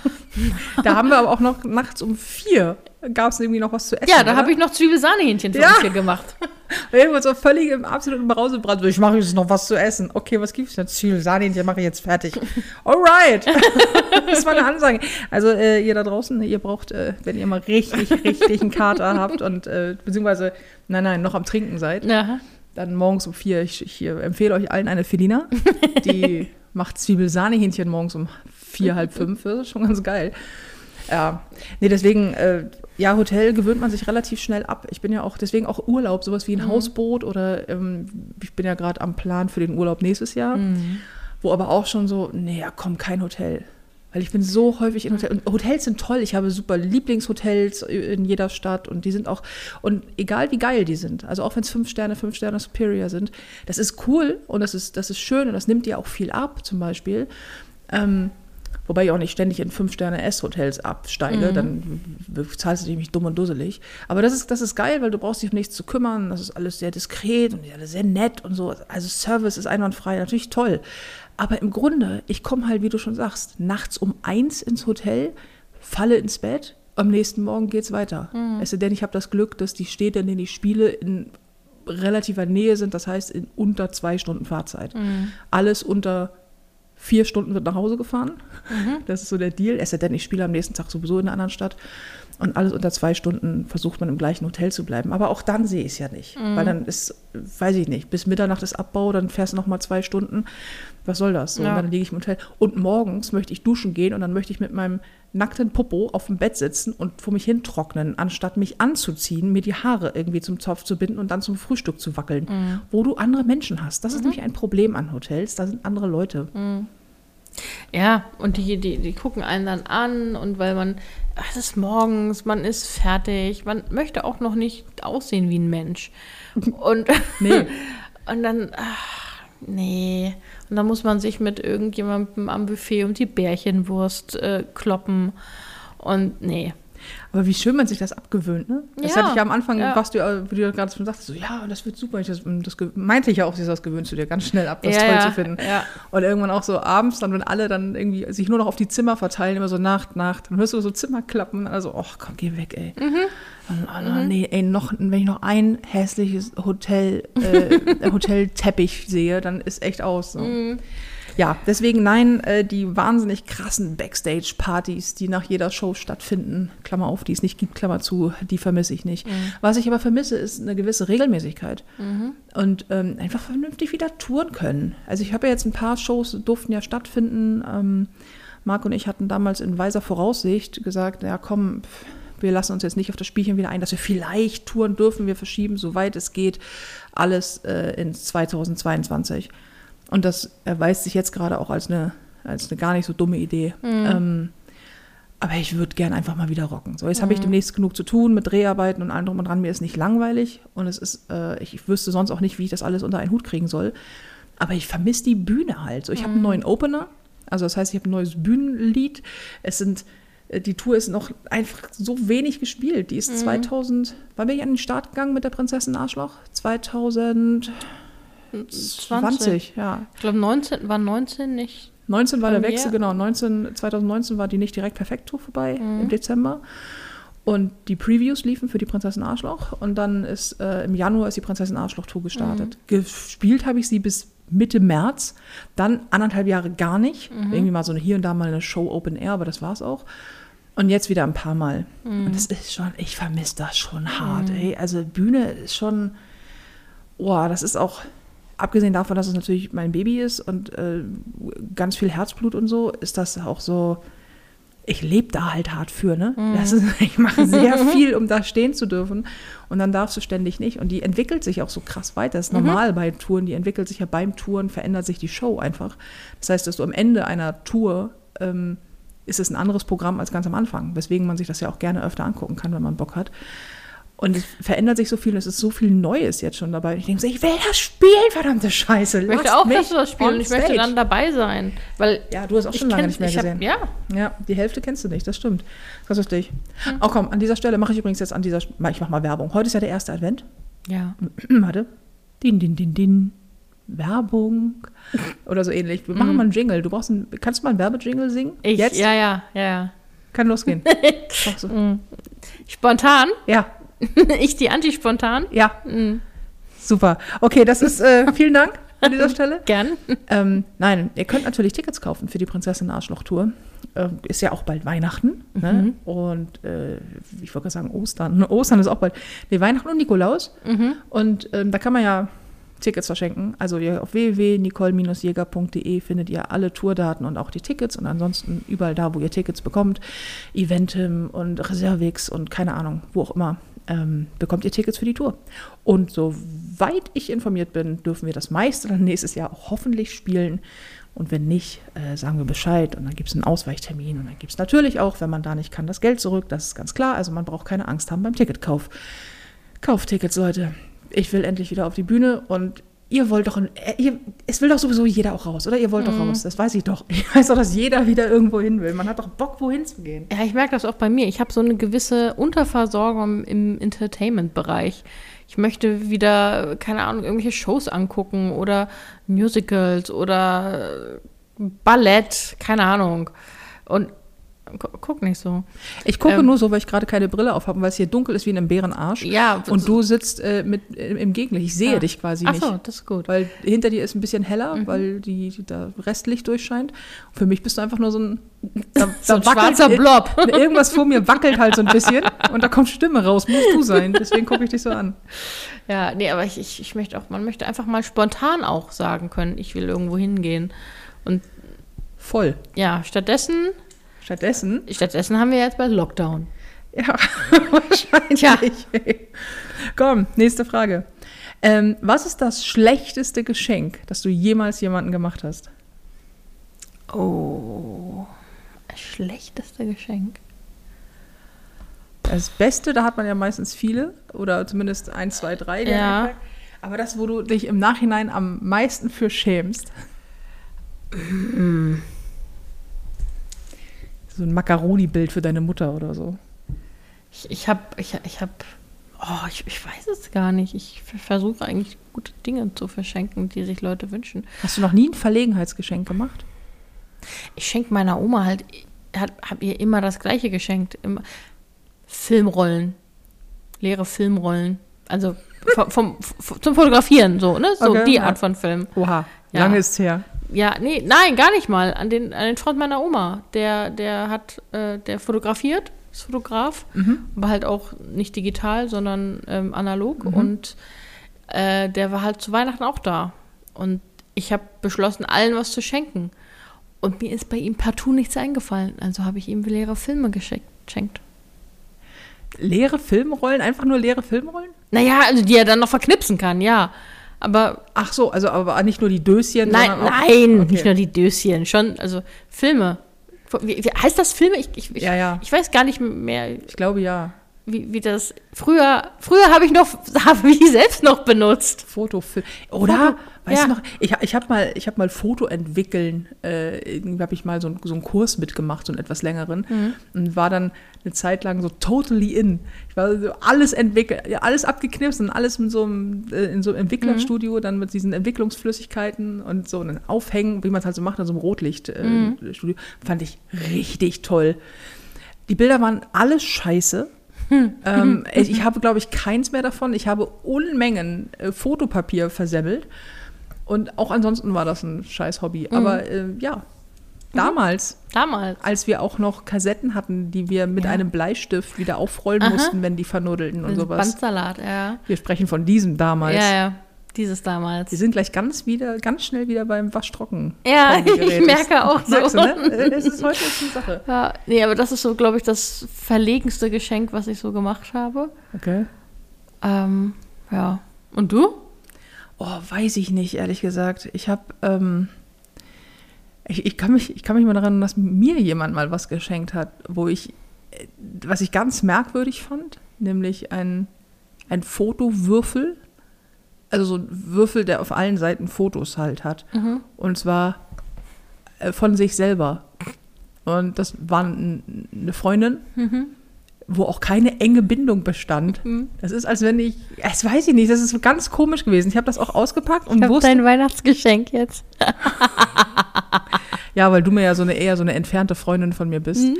Da haben wir aber auch noch nachts um vier gab es irgendwie noch was zu essen. ja, da habe ich noch Zwiebelsahnehähnchen für Ja. uns hier gemacht. [LAUGHS] Irgendwo so völlig im absoluten Brausebrand. Ich mache jetzt noch was zu essen. Okay, was gibt's denn? Ziel, Sardinien mache ich jetzt fertig. [LAUGHS] Alright. das war eine Ansage. Also äh, ihr da draußen, ihr braucht, äh, wenn ihr mal richtig, richtig einen Kater habt und äh, beziehungsweise, nein, nein, noch am Trinken seid, Ja. dann morgens um vier. Ich, ich empfehle euch allen eine Felina. Die macht Zwiebelsahnehähnchen morgens um vier, halb fünf. Das ist schon ganz geil. Ja, nee, deswegen, äh, ja, Hotel gewöhnt man sich relativ schnell ab. Ich bin ja auch, deswegen auch Urlaub, sowas wie ein Hausboot oder ähm, ich bin ja gerade am Plan für den Urlaub nächstes Jahr, wo aber auch schon so, nee, ja, komm, kein Hotel. Weil ich bin so häufig in Hotels. Und Hotels sind toll. Ich habe super Lieblingshotels in jeder Stadt und die sind auch, und egal wie geil die sind, also auch wenn es fünf Sterne, fünf Sterne Superior sind, das ist cool und das ist, das ist schön und das nimmt dir auch viel ab, zum Beispiel. Ähm, wobei ich auch nicht ständig in fünf Sterne S-Hotels absteige, dann zahlst du dich dumm und dusselig. Aber das ist, das ist geil, weil du brauchst dich um nichts zu kümmern. Das ist alles sehr diskret und alles sehr nett und so. Also Service ist einwandfrei, natürlich toll. Aber im Grunde, ich komme halt, wie du schon sagst, nachts um eins ins Hotel, falle ins Bett, am nächsten Morgen geht's weiter. Es sei denn, ich habe das Glück, dass die Städte, in denen ich spiele, in relativer Nähe sind, das heißt in unter zwei Stunden Fahrzeit. Alles unter vier Stunden wird nach Hause gefahren. [LAUGHS] Das ist so der Deal. Es sei denn, ich spiele am nächsten Tag sowieso in einer anderen Stadt. Und alles unter zwei Stunden versucht man im gleichen Hotel zu bleiben. Aber auch dann sehe ich es ja nicht. Weil dann ist, weiß ich nicht, bis Mitternacht ist Abbau, dann fährst du noch mal zwei Stunden. Was soll das? So, Ja. Und dann liege ich im Hotel. Und morgens möchte ich duschen gehen und dann möchte ich mit meinem nackten Popo auf dem Bett sitzen und vor mich hin trocknen, anstatt mich anzuziehen, mir die Haare irgendwie zum Zopf zu binden und dann zum Frühstück zu wackeln, wo du andere Menschen hast. Das ist nämlich ein Problem an Hotels. Da sind andere Leute. Ja, und die, die, die gucken einen dann an und weil man, es ist morgens, man ist fertig, man möchte auch noch nicht aussehen wie ein Mensch. [LAUGHS] Und, Nee. [LAUGHS] und dann, ach, nee. Und dann muss man sich mit irgendjemandem am Buffet um die Bärchenwurst äh, kloppen. Und nee. Aber wie schön man sich das abgewöhnt, ne? Das Ja, hatte ich ja am Anfang, ja. was du, äh, wie du gerade schon sagtest, so, ja, das wird super. Ich das, das meinte ich ja auch, das gewöhnst du dir ganz schnell ab, das Ja, toll zu finden. ja. Und irgendwann auch so abends, dann, wenn alle dann irgendwie sich nur noch auf die Zimmer verteilen, immer so Nacht, Nacht, dann hörst du so Zimmerklappen, also, ach komm, geh weg, ey. Mhm. Und, oh, Nee, ey, noch, wenn ich noch ein hässliches Hotel, äh, [LAUGHS] Hotelteppich sehe, dann ist echt aus. So. Mhm. Ja, deswegen nein, äh, die wahnsinnig krassen Backstage-Partys, die nach jeder Show stattfinden, Klammer auf, die es nicht gibt, Klammer zu, die vermisse ich nicht. Was ich aber vermisse, ist eine gewisse Regelmäßigkeit und ähm, einfach vernünftig wieder touren können. Also ich habe ja jetzt ein paar Shows, durften ja stattfinden. Ähm, Marc und ich hatten damals in weiser Voraussicht gesagt, ja komm, pff, wir lassen uns jetzt nicht auf das Spielchen wieder ein, dass wir vielleicht touren dürfen. Wir verschieben, soweit es geht, alles äh, ins 2022. Und das erweist sich jetzt gerade auch als eine, als eine gar nicht so dumme Idee. Ähm, aber ich würde gern einfach mal wieder rocken. So, jetzt habe ich demnächst genug zu tun mit Dreharbeiten und allem drum und dran. Mir ist nicht langweilig und es ist, äh, ich wüsste sonst auch nicht, wie ich das alles unter einen Hut kriegen soll. Aber ich vermisse die Bühne halt. So, ich habe einen neuen Opener. Also das heißt, ich habe ein neues Bühnenlied. Es sind, äh, die Tour ist noch einfach so wenig gespielt. Die ist 2000, wann bin ich an den Start gegangen mit der Prinzessin Arschloch? 2020, 20. ja. Ich glaube, 19, war 19 nicht. 19 war der? Wechsel, genau. 19, 2019 war die nicht direkt perfekt Tour vorbei im Dezember. Und die Previews liefen für die Prinzessin Arschloch. Und dann ist äh, im Januar ist die Prinzessin Arschloch Tour gestartet. Gespielt habe ich sie bis Mitte März, dann anderthalb Jahre gar nicht. Irgendwie mal so eine, hier und da mal eine Show Open Air, aber das war's auch. Und jetzt wieder ein paar Mal. Und das ist schon, ich vermisse das schon hart, ey. Also Bühne ist schon, boah, das ist auch, abgesehen davon, dass es natürlich mein Baby ist und äh, ganz viel Herzblut und so, ist das auch so, ich lebe da halt hart für, ne? Das ist, [LAUGHS] ich mache sehr [LAUGHS] viel, um da stehen zu dürfen. Und dann darfst du ständig nicht. Und die entwickelt sich auch so krass weiter. Das ist normal bei Touren, die entwickelt sich ja beim Touren, verändert sich die Show einfach. Das heißt, dass du am Ende einer Tour ähm, ist es ein anderes Programm als ganz am Anfang, weswegen man sich das ja auch gerne öfter angucken kann, wenn man Bock hat. Und es verändert sich so viel und es ist so viel Neues jetzt schon dabei. Ich denke so, ich will das spielen, verdammte Scheiße. Ich möchte auch, dass du das spielst und ich möchte dann dabei sein. Weil Ja, du hast auch schon lange nicht mehr ich hab- gesehen. Ja, Ja, die Hälfte kennst du nicht, das stimmt. Das ist lustig. Hm. Oh komm, an dieser Stelle mache ich übrigens jetzt an dieser, ich mache mal Werbung. Heute ist ja der erste Advent. ja. [CLEARS THROAT] Warte. Din, din, din, din. Werbung oder so ähnlich. Wir machen mal einen Jingle. Du brauchst einen, kannst du mal einen Werbejingle singen? Ich, Jetzt? Ja, ja, ja, ja. Kann losgehen. [LAUGHS] So. Spontan? Ja, [LAUGHS] ich die Anti-Spontan? ja. Super. Okay, das ist, äh, [LAUGHS] vielen Dank an dieser Stelle. Gern. Ähm, nein, ihr könnt natürlich Tickets kaufen für die Prinzessin Arschloch Tour. Ähm, ist ja auch bald Weihnachten. Ne? Und äh, ich wollte gerade sagen Ostern. [LAUGHS] Ostern ist auch bald. Nee, Weihnachten und Nikolaus. Und ähm, da kann man ja Tickets verschenken. Also ihr auf www.nicole-jäger.de findet ihr alle Tourdaten und auch die Tickets. Und ansonsten überall da, wo ihr Tickets bekommt, Eventim und Reservix und keine Ahnung, wo auch immer, ähm, bekommt ihr Tickets für die Tour. Und soweit ich informiert bin, dürfen wir das meiste dann nächstes Jahr auch hoffentlich spielen. Und wenn nicht, äh, sagen wir Bescheid und dann gibt es einen Ausweichtermin. Und dann gibt es natürlich auch, wenn man da nicht kann, das Geld zurück. Das ist ganz klar. Also man braucht keine Angst haben beim Ticketkauf. Kauft Tickets, Leute. Ich will endlich wieder auf die Bühne und ihr wollt doch, äh, ihr, es will doch sowieso jeder auch raus, oder? Ihr wollt doch raus, das weiß ich doch. [LAUGHS] Ich weiß doch, dass jeder wieder irgendwo hin will. Man hat doch Bock, wohin zu gehen. Ja, ich merke das auch bei mir. Ich habe so eine gewisse Unterversorgung im Entertainment-Bereich. Ich möchte wieder, keine Ahnung, irgendwelche Shows angucken oder Musicals oder Ballett, keine Ahnung. Und guck nicht so. Ich gucke Ähm. nur so, weil ich gerade keine Brille aufhabe, weil es hier dunkel ist wie in einem Bärenarsch. Ja, Und du sitzt äh, mit, äh, im Gegenlicht. Ich sehe Ja. dich quasi Ach nicht. so, das ist gut. Weil hinter dir ist ein bisschen heller, weil die, die, da Restlicht durchscheint. Und für mich bist du einfach nur so ein, [LAUGHS] da, So ein schwarzer Blob. [LAUGHS] Irgendwas vor mir wackelt halt so ein bisschen und da kommt Stimme raus. Musst du sein. Deswegen gucke ich dich so an. Ja, nee, aber ich, ich, ich möchte auch, man möchte einfach mal spontan auch sagen können, ich will irgendwo hingehen. Und Voll. ja, stattdessen, Stattdessen, stattdessen haben wir jetzt bald Lockdown. ja, [LAUGHS] wahrscheinlich. Tja. Komm, nächste Frage. Ähm, was ist das schlechteste Geschenk, das du jemals jemandem gemacht hast? Oh, das schlechteste Geschenk. Das Beste, da hat man ja meistens viele oder zumindest ein, zwei, drei. Ja. Aber das, wo du dich im Nachhinein am meisten für schämst. So ein Macaroni-Bild für deine Mutter oder so. Ich, ich habe, ich, ich habe, oh, ich, ich weiß es gar nicht. Ich versuche eigentlich gute Dinge zu verschenken, die sich Leute wünschen. Hast du noch nie ein Verlegenheitsgeschenk gemacht? Ich schenke meiner Oma halt, habe hab ihr immer das Gleiche geschenkt. Immer Filmrollen, leere Filmrollen. Also vom, vom, zum Fotografieren, so, ne? So Okay, die ja. Art von Film. Oha, Ja. lange ist her. Ja, nee, nein, gar nicht mal. An den, an den Freund meiner Oma. Der, der hat, äh, der fotografiert, ist Fotograf, aber halt auch nicht digital, sondern ähm, analog. Und äh, der war halt zu Weihnachten auch da. Und ich habe beschlossen, allen was zu schenken. Und mir ist bei ihm partout nichts eingefallen. Also habe ich ihm leere Filme geschenkt. geschenkt. Leere Filmrollen? Einfach nur leere Filmrollen? Naja, also die er dann noch verknipsen kann, ja. Aber Ach so, also aber nicht nur die Döschen, Nein, auch, nein, Okay. nicht nur die Döschen, schon, also Filme. Wie, wie heißt das Filme? Ich, ich, ich, Ja, ja. ich weiß gar nicht mehr, Ich glaube ja. Wie, wie das. Früher, früher habe ich noch, [LAUGHS] habe ich selbst noch benutzt. Fotofilm. Oder? Foto- weißt ja. du noch? Ich, ich habe mal, ich hab mal Foto entwickeln. Äh, irgendwie habe ich mal so, einen- so einen Kurs mitgemacht, so einen etwas längeren. Mhm. Und war dann eine Zeit lang so totally in. Ich war so alles entwickelt, alles abgeknipst und alles in so einem, äh, in so einem Entwicklerstudio, Mhm. dann mit diesen Entwicklungsflüssigkeiten und so einen Aufhängen, wie man es halt so macht, in so einem Mhm. Rotlichtstudio. Fand ich richtig toll. Die Bilder waren alles scheiße. Ähm, ich ich habe, glaube ich, keins mehr davon. Ich habe Unmengen äh, Fotopapier versemmelt. Und auch ansonsten war das ein scheiß Hobby. Aber äh, ja, damals, Damals. als wir auch noch Kassetten hatten, die wir mit Ja. einem Bleistift wieder aufrollen Aha. mussten, wenn die vernudelten und sowas. Bandsalat, ja. Wir sprechen von diesem damals. Ja, ja. Dieses damals. Wir sind gleich ganz wieder, ganz schnell wieder beim Waschtrocken. Ja, [LAUGHS] ich merke auch so. Merkst du, ne? Es ist heute eine Sache. Ja, nee, aber das ist so, glaube ich, das verlegenste Geschenk, was ich so gemacht habe. Okay. Ähm, ja. Und du? Oh, weiß ich nicht, ehrlich gesagt. Ich habe, ähm, ich, ich, kann mich, ich kann mich mal daran erinnern, dass mir jemand mal was geschenkt hat, wo ich, äh, was ich ganz merkwürdig fand, nämlich ein, ein Fotowürfel. Also so ein Würfel, der auf allen Seiten Fotos halt hat. Und zwar äh, von sich selber. Und das war eine Freundin, wo auch keine enge Bindung bestand. Mhm. Das ist, als wenn ich, das weiß ich nicht, das ist ganz komisch gewesen. Ich habe das auch ausgepackt und Ich wusste, dein Weihnachtsgeschenk jetzt. [LAUGHS] ja, weil du mir ja so eine eher so eine entfernte Freundin von mir bist. Mhm.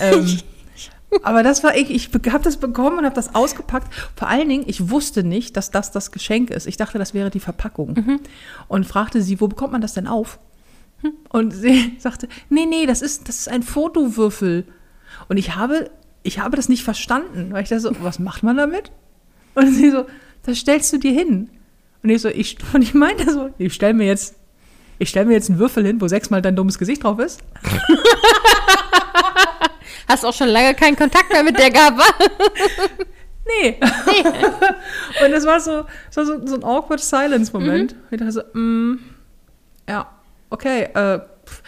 Ähm, [LAUGHS] aber das war ich, ich habe das bekommen und habe das ausgepackt. Vor allen Dingen, ich wusste nicht, dass das das Geschenk ist. Ich dachte, das wäre die Verpackung. Mhm. Und fragte sie, wo bekommt man das denn auf? Und sie [LAUGHS] sagte, nee, nee, das ist, das ist ein Fotowürfel. Und ich habe, ich habe das nicht verstanden, weil ich dachte so, was macht man damit? Und sie so, das stellst du dir hin. Und ich so, ich, und ich meinte so, ich stelle mir jetzt, ich stelle mir jetzt einen Würfel hin, wo sechsmal dein dummes Gesicht drauf ist. [LAUGHS] Hast auch schon lange keinen Kontakt mehr mit der gehabt, wa? [LAUGHS] Nee. und das war so, das war so, so ein awkward Silence-Moment. Ich dachte so, mm, ja, okay, äh, pff.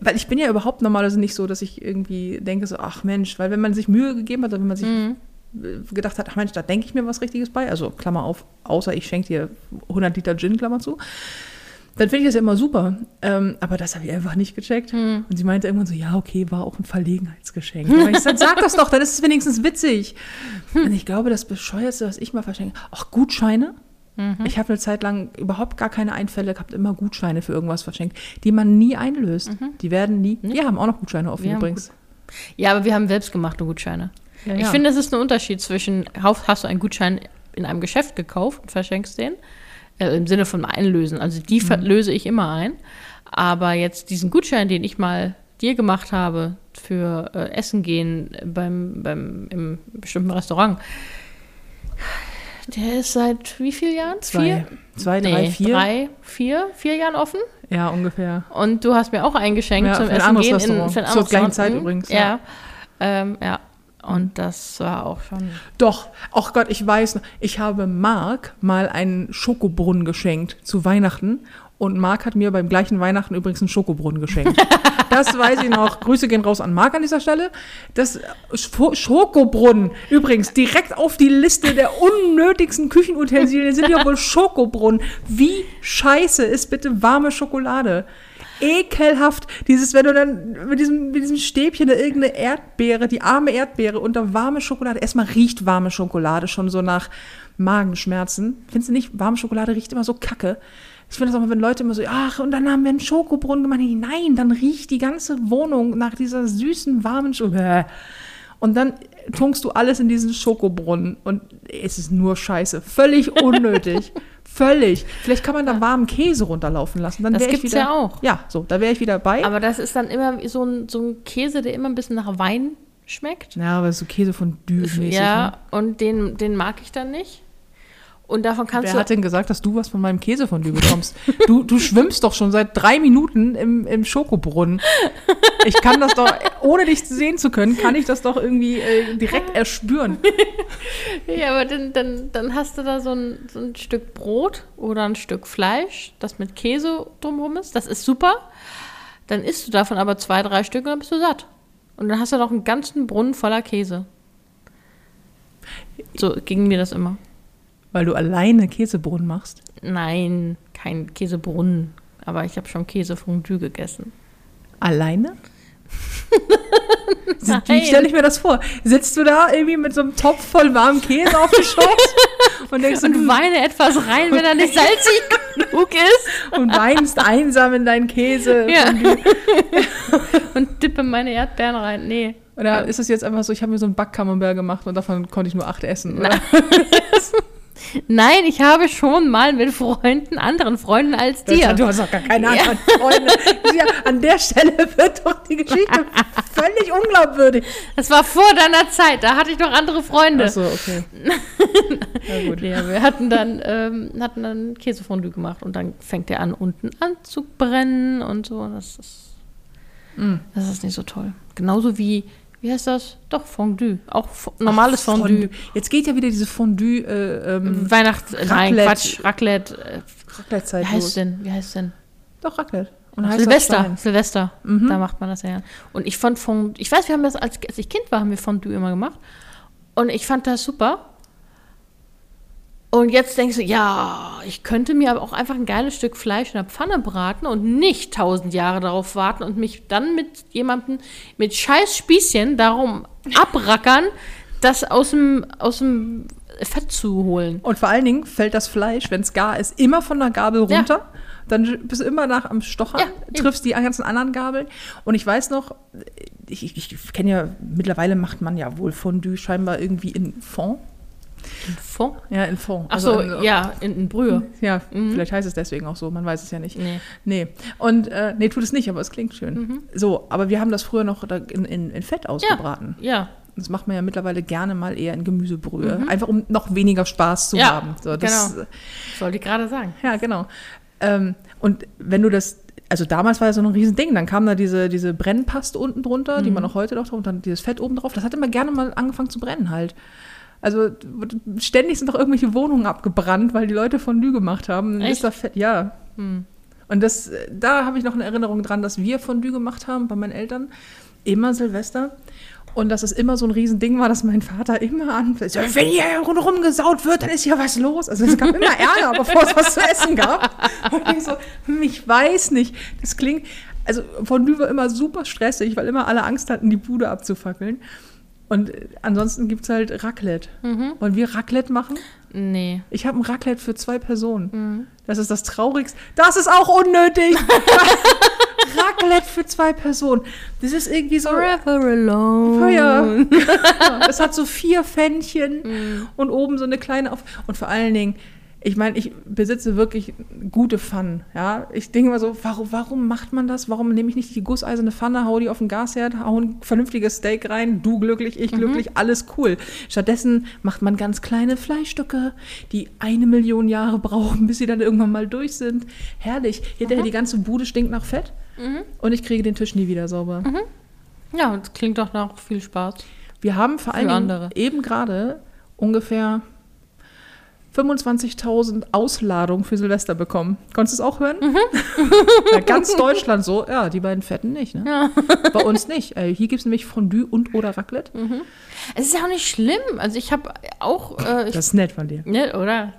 weil ich bin ja überhaupt normalerweise nicht so, dass ich irgendwie denke so, ach Mensch, weil wenn man sich Mühe gegeben hat, oder wenn man sich äh, gedacht hat, ach Mensch, da denke ich mir was Richtiges bei, also Klammer auf, außer ich schenke dir 100 Liter Gin, Klammer zu, dann finde ich das ja immer super. Ähm, aber das habe ich einfach nicht gecheckt. Und sie meinte irgendwann so, ja, okay, war auch ein Verlegenheitsgeschenk. Aber ich sag, sag das doch, dann ist es wenigstens witzig. Und ich glaube, das Bescheuerste, was ich mal verschenke, auch Gutscheine. Ich habe eine Zeit lang überhaupt gar keine Einfälle gehabt, immer Gutscheine für irgendwas verschenkt, die man nie einlöst. Die werden nie. Wir haben auch noch Gutscheine offen Wir übrigens. Ja, aber wir haben selbstgemachte Gutscheine. Ja, Ich ja. finde, es ist ein Unterschied zwischen, hast du einen Gutschein in einem Geschäft gekauft und verschenkst den, äh, im Sinne von Einlösen. Also die ver- löse ich immer ein. Aber jetzt diesen Gutschein, den ich mal dir gemacht habe für äh, Essen gehen beim, beim, im bestimmten Restaurant, der ist seit wie vielen Jahren? Zwei, zwei drei, Nee, vier. drei, vier, vier Jahren offen. Ja, ungefähr. Und du hast mir auch eingeschenkt Ja, zum Essen gehen. Restaurant. für ein Zur gleichen. Zeit Mhm. übrigens, Ja. ja. Ähm, ja. Und das war auch schon. Doch, ach Gott, ich weiß noch, ich habe Marc mal einen Schokobrunnen geschenkt zu Weihnachten und Marc hat mir beim gleichen Weihnachten übrigens einen Schokobrunnen geschenkt. [LAUGHS] Das weiß ich noch. Grüße gehen raus an Marc an dieser Stelle. Das Sch- Schokobrunnen, übrigens direkt auf die Liste der unnötigsten Küchenutensilien sind ja wohl Schokobrunnen. Wie scheiße ist bitte warme Schokolade? Ekelhaft. Dieses, wenn du dann mit diesem, mit diesem Stäbchen da irgendeine Erdbeere, die arme Erdbeere unter warme Schokolade. Erstmal riecht warme Schokolade schon so nach Magenschmerzen. Findest du nicht? Warme Schokolade riecht immer so kacke. Ich finde das auch mal, wenn Leute immer so, ach, und dann haben wir einen Schokobrunnen gemacht. Nein, dann riecht die ganze Wohnung nach dieser süßen, warmen Schokolade. Und dann tunkst du alles in diesen Schokobrunnen und es ist nur Scheiße. Völlig [LAUGHS] unnötig. Völlig. Vielleicht kann man da warmen Käse runterlaufen lassen. Dann Das gibt's wieder, ja auch. Ja, so, da wäre ich wieder bei. Aber das ist dann immer so ein, so ein Käse, der immer ein bisschen nach Wein schmeckt. ja, aber so Käse von mäßig ja, Ne? und den, den mag ich dann nicht. Und davon kannst Wer du. hat denn gesagt, dass du was von meinem Käsefondue bekommst? du, du schwimmst doch schon seit drei Minuten im, im Schokobrunnen. Ich kann das doch, ohne dich sehen zu können, kann ich das doch irgendwie äh, direkt erspüren. [LAUGHS] Ja, aber dann, dann, dann hast du da so ein, so ein Stück Brot oder ein Stück Fleisch, das mit Käse drumherum ist. Das ist super. Dann isst du davon aber zwei, drei Stück und dann bist du satt. Und dann hast du noch einen ganzen Brunnen voller Käse. So ging mir das immer. Weil du alleine Käsebrunnen machst. Nein, kein Käsebrunnen. Aber ich habe schon Käsefondue gegessen. Alleine? [LAUGHS] Nein. Wie stelle ich mir das vor? Sitzt du da irgendwie mit so einem Topf voll warmem Käse auf dem Schoß [LAUGHS] und denkst Und und, weine etwas rein, wenn er nicht salzig [LAUGHS] genug ist. und weinst einsam in deinen Käse. Ja. Und dippe meine Erdbeeren rein. Nee. Oder ist es jetzt einfach so, ich habe mir so einen Backcamembert gemacht und davon konnte ich nur acht essen? Oder? Nein, ich habe schon mal mit Freunden, anderen Freunden als dir. Du hast doch gar keine anderen Freunde. Ja, an der Stelle wird doch die Geschichte [LAUGHS] völlig unglaubwürdig. Das war vor deiner Zeit, da hatte ich noch andere Freunde. Achso, okay. [LAUGHS] Na gut. Ja, wir hatten dann, ähm, hatten dann Käsefondue gemacht und dann fängt der an, unten an zu brennen und so. Das ist, Mm. das ist nicht so toll. Genauso wie, wie heißt das? Doch, Fondue. Auch normales Ach, Fondue. Jetzt geht ja wieder diese Fondue, äh, ähm, Weihnachts... äh, Nein. Quatsch. Raclette. Äh, Raclette-Zeit wie heißt es los. denn? Wie heißt es denn? Doch, Raclette. Und Silvester. Silvester. Mhm. Da macht man das ja. Und ich fand Fondue... Ich weiß, wir haben das, als, als ich Kind war, haben wir Fondue immer gemacht. Und ich fand das super. Und jetzt denkst du, ja, ich könnte mir aber auch einfach ein geiles Stück Fleisch in der Pfanne braten und nicht tausend Jahre darauf warten und mich dann mit jemandem mit scheiß Spießchen darum abrackern, das aus dem, aus dem Fett zu holen. Und vor allen Dingen fällt das Fleisch, wenn es gar ist, immer von der Gabel Ja. runter. Dann bist du immer nach am Stochern, Ja, triffst die ganzen anderen Gabeln. Und ich weiß noch, ich, ich, ich kenne ja, mittlerweile macht man ja wohl Fondue scheinbar irgendwie in Fond. Fond? Ja, in Fond. Ach so, in- ja, in, in Brühe. Ja, vielleicht heißt es deswegen auch so, man weiß es ja nicht. Nee. Nee. Und äh, nee, tut es nicht, aber es klingt schön. So, aber wir haben das früher noch in, in, in Fett ausgebraten. Ja, Das macht man ja mittlerweile gerne mal eher in Gemüsebrühe. Einfach um noch weniger Spaß zu Ja, haben. So, das, genau. sollte ich gerade sagen. Ja, genau. Ähm, und wenn du das, also damals war ja so ein Riesending, dann kam da diese, diese Brennpaste unten drunter, die man auch heute noch drauf, und dann dieses Fett oben drauf. Das hat immer gerne mal angefangen zu brennen halt. Also ständig sind doch irgendwelche Wohnungen abgebrannt, weil die Leute Fondue gemacht haben. Echt? ist da Fett, ja. Hm. Und das, da habe ich noch eine Erinnerung dran, dass wir Fondue gemacht haben bei meinen Eltern. Immer Silvester. Und dass es immer so ein Riesending war, dass mein Vater immer an, so, wenn hier rumgesaut wird, dann ist hier was los. Also es gab immer Ärger, bevor es was zu essen gab. Und ich so, hm, ich weiß nicht. Das klingt, also Fondue war immer super stressig, weil immer alle Angst hatten, die Bude abzufackeln. Und äh, ansonsten gibt es halt Raclette. Wollen wir Raclette machen? Nee. Ich habe ein Raclette für zwei Personen. Das ist das Traurigste. Das ist auch unnötig. [LAUGHS] Raclette für zwei Personen. Das ist irgendwie so. Forever alone. [LAUGHS] Ja. Es hat so vier Pfännchen und oben so eine kleine auf. Und vor allen Dingen, ich meine, ich besitze wirklich gute Pfannen. Ja? Ich denke immer so, warum, warum macht man das? Warum nehme ich nicht die gusseiserne Pfanne, hau die auf den Gasherd, hau ein vernünftiges Steak rein, du glücklich, ich glücklich, alles cool. Stattdessen macht man ganz kleine Fleischstücke, die eine Million Jahre brauchen, bis sie dann irgendwann mal durch sind. Herrlich. Hinterher die ganze Bude stinkt nach Fett und ich kriege den Tisch nie wieder sauber. Ja, das klingt doch nach viel Spaß. Wir haben vor andere. eben gerade ungefähr 25.000 Ausladungen für Silvester bekommen. Konntest du es auch hören? Mhm. Bei ganz Deutschland so, ja, die beiden Fetten nicht. Ne? Bei uns nicht. Äh, hier gibt es nämlich Fondue und oder Raclette. Es ist ja auch nicht schlimm. Also ich habe auch, äh, ich Das ist nett von dir. Ne, oder?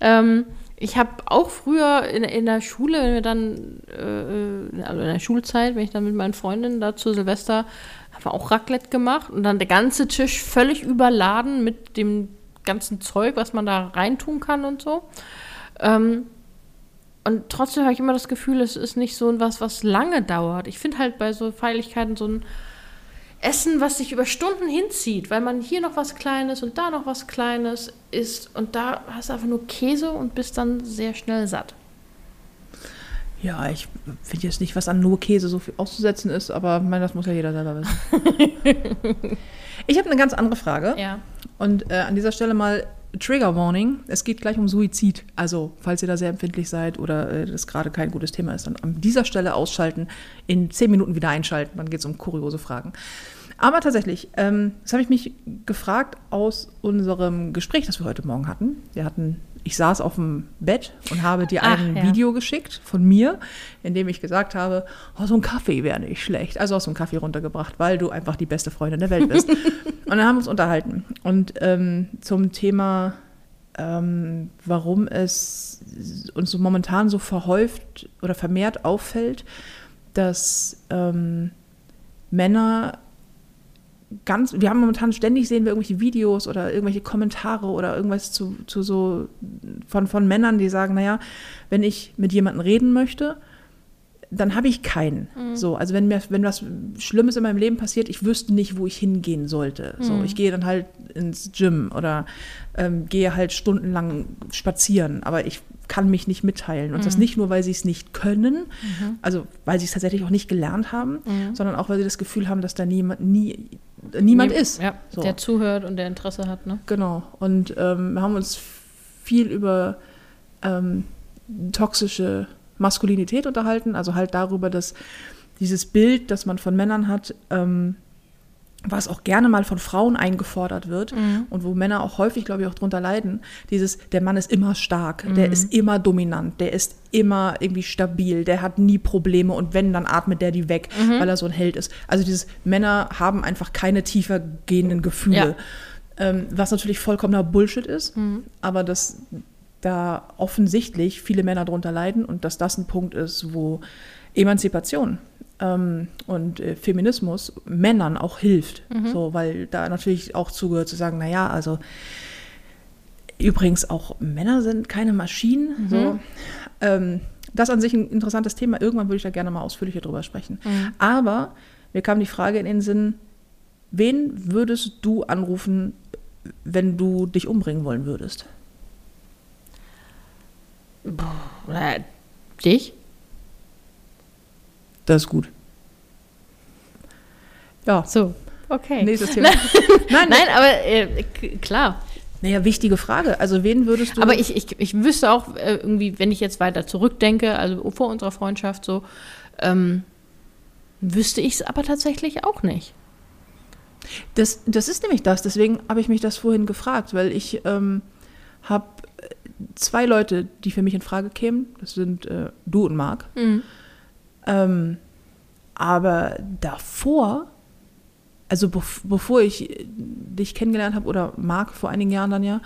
Ähm, ich habe auch früher in, in der Schule, wenn wir dann, äh, also in der Schulzeit, wenn ich dann mit meinen Freundinnen da zu Silvester, haben wir auch Raclette gemacht und dann der ganze Tisch völlig überladen mit dem ganzen Zeug, was man da reintun kann und so. Ähm, und trotzdem habe ich immer das Gefühl, es ist nicht so was, was lange dauert. Ich finde halt bei so Feierlichkeiten so ein Essen, was sich über Stunden hinzieht, weil man hier noch was Kleines und da noch was Kleines isst und da hast du einfach nur Käse und bist dann sehr schnell satt. Ja, ich finde jetzt nicht, was an nur Käse so viel auszusetzen ist, aber ich meine, das muss ja jeder selber wissen. [LAUGHS] ich habe eine ganz andere Frage. Ja. Und äh, an dieser Stelle mal Trigger Warning. Es geht gleich um Suizid. Also, falls ihr da sehr empfindlich seid oder äh, das gerade kein gutes Thema ist, dann an dieser Stelle ausschalten, in zehn Minuten wieder einschalten. Dann geht es um kuriose Fragen. Aber tatsächlich, ähm, das habe ich mich gefragt aus unserem Gespräch, das wir heute Morgen hatten. Wir hatten, ich saß auf dem Bett und habe dir Ach, ein ja. Video geschickt von mir, in dem ich gesagt habe, oh, so ein Kaffee wäre nicht schlecht. Also hast du einen Kaffee runtergebracht, weil du einfach die beste Freundin der Welt bist. [LAUGHS] und dann haben wir uns unterhalten. Und ähm, zum Thema, ähm, warum es uns so momentan so verhäuft oder vermehrt auffällt, dass ähm, Männer ganz, wir haben momentan ständig sehen wir irgendwelche Videos oder irgendwelche Kommentare oder irgendwas zu, zu so von, von Männern, die sagen, naja, wenn ich mit jemandem reden möchte, dann habe ich keinen. So, also wenn mir, wenn was Schlimmes in meinem Leben passiert, ich wüsste nicht, wo ich hingehen sollte. So, ich gehe dann halt ins Gym oder ähm, gehe halt stundenlang spazieren, aber ich kann mich nicht mitteilen. Und das nicht nur, weil sie es nicht können, also weil sie es tatsächlich auch nicht gelernt haben, sondern auch, weil sie das Gefühl haben, dass da niemand, nie, niemand Nie- ist. Ja, So. der zuhört und der Interesse hat, ne? Genau. Und ähm, wir haben uns viel über ähm, toxische Maskulinität unterhalten, also halt darüber, dass dieses Bild, das man von Männern hat, ähm, was auch gerne mal von Frauen eingefordert wird und wo Männer auch häufig, glaube ich, auch drunter leiden, dieses, der Mann ist immer stark, der ist immer dominant, der ist immer irgendwie stabil, der hat nie Probleme und wenn, dann atmet der die weg, weil er so ein Held ist. Also dieses, Männer haben einfach keine tiefer gehenden Gefühle. Ja. Ähm, was natürlich vollkommener Bullshit ist, aber dass da offensichtlich viele Männer drunter leiden und dass das ein Punkt ist, wo Emanzipation ähm, und äh, Feminismus Männern auch hilft. So, weil da natürlich auch zugehört zu sagen, naja, also übrigens auch Männer sind keine Maschinen. So. Ähm, das an sich ein interessantes Thema. Irgendwann würde ich da gerne mal ausführlicher drüber sprechen. Aber mir kam die Frage in den Sinn, wen würdest du anrufen, wenn du dich umbringen wollen würdest? Oder dich? Das ist gut. Ja, So, okay. nächstes [LAUGHS] Thema. Nein, Nein, aber äh, klar. Naja, wichtige Frage. Also wen würdest du... Aber ich, ich, ich wüsste auch äh, irgendwie, wenn ich jetzt weiter zurückdenke, also vor unserer Freundschaft so, ähm, wüsste ich es aber tatsächlich auch nicht. Das, das ist nämlich das, deswegen habe ich mich das vorhin gefragt, weil ich ähm, habe zwei Leute, die für mich in Frage kämen. Das sind äh, du und Marc. Ähm, aber davor, also bev bevor ich dich kennengelernt habe oder Marc vor einigen Jahren dann ja,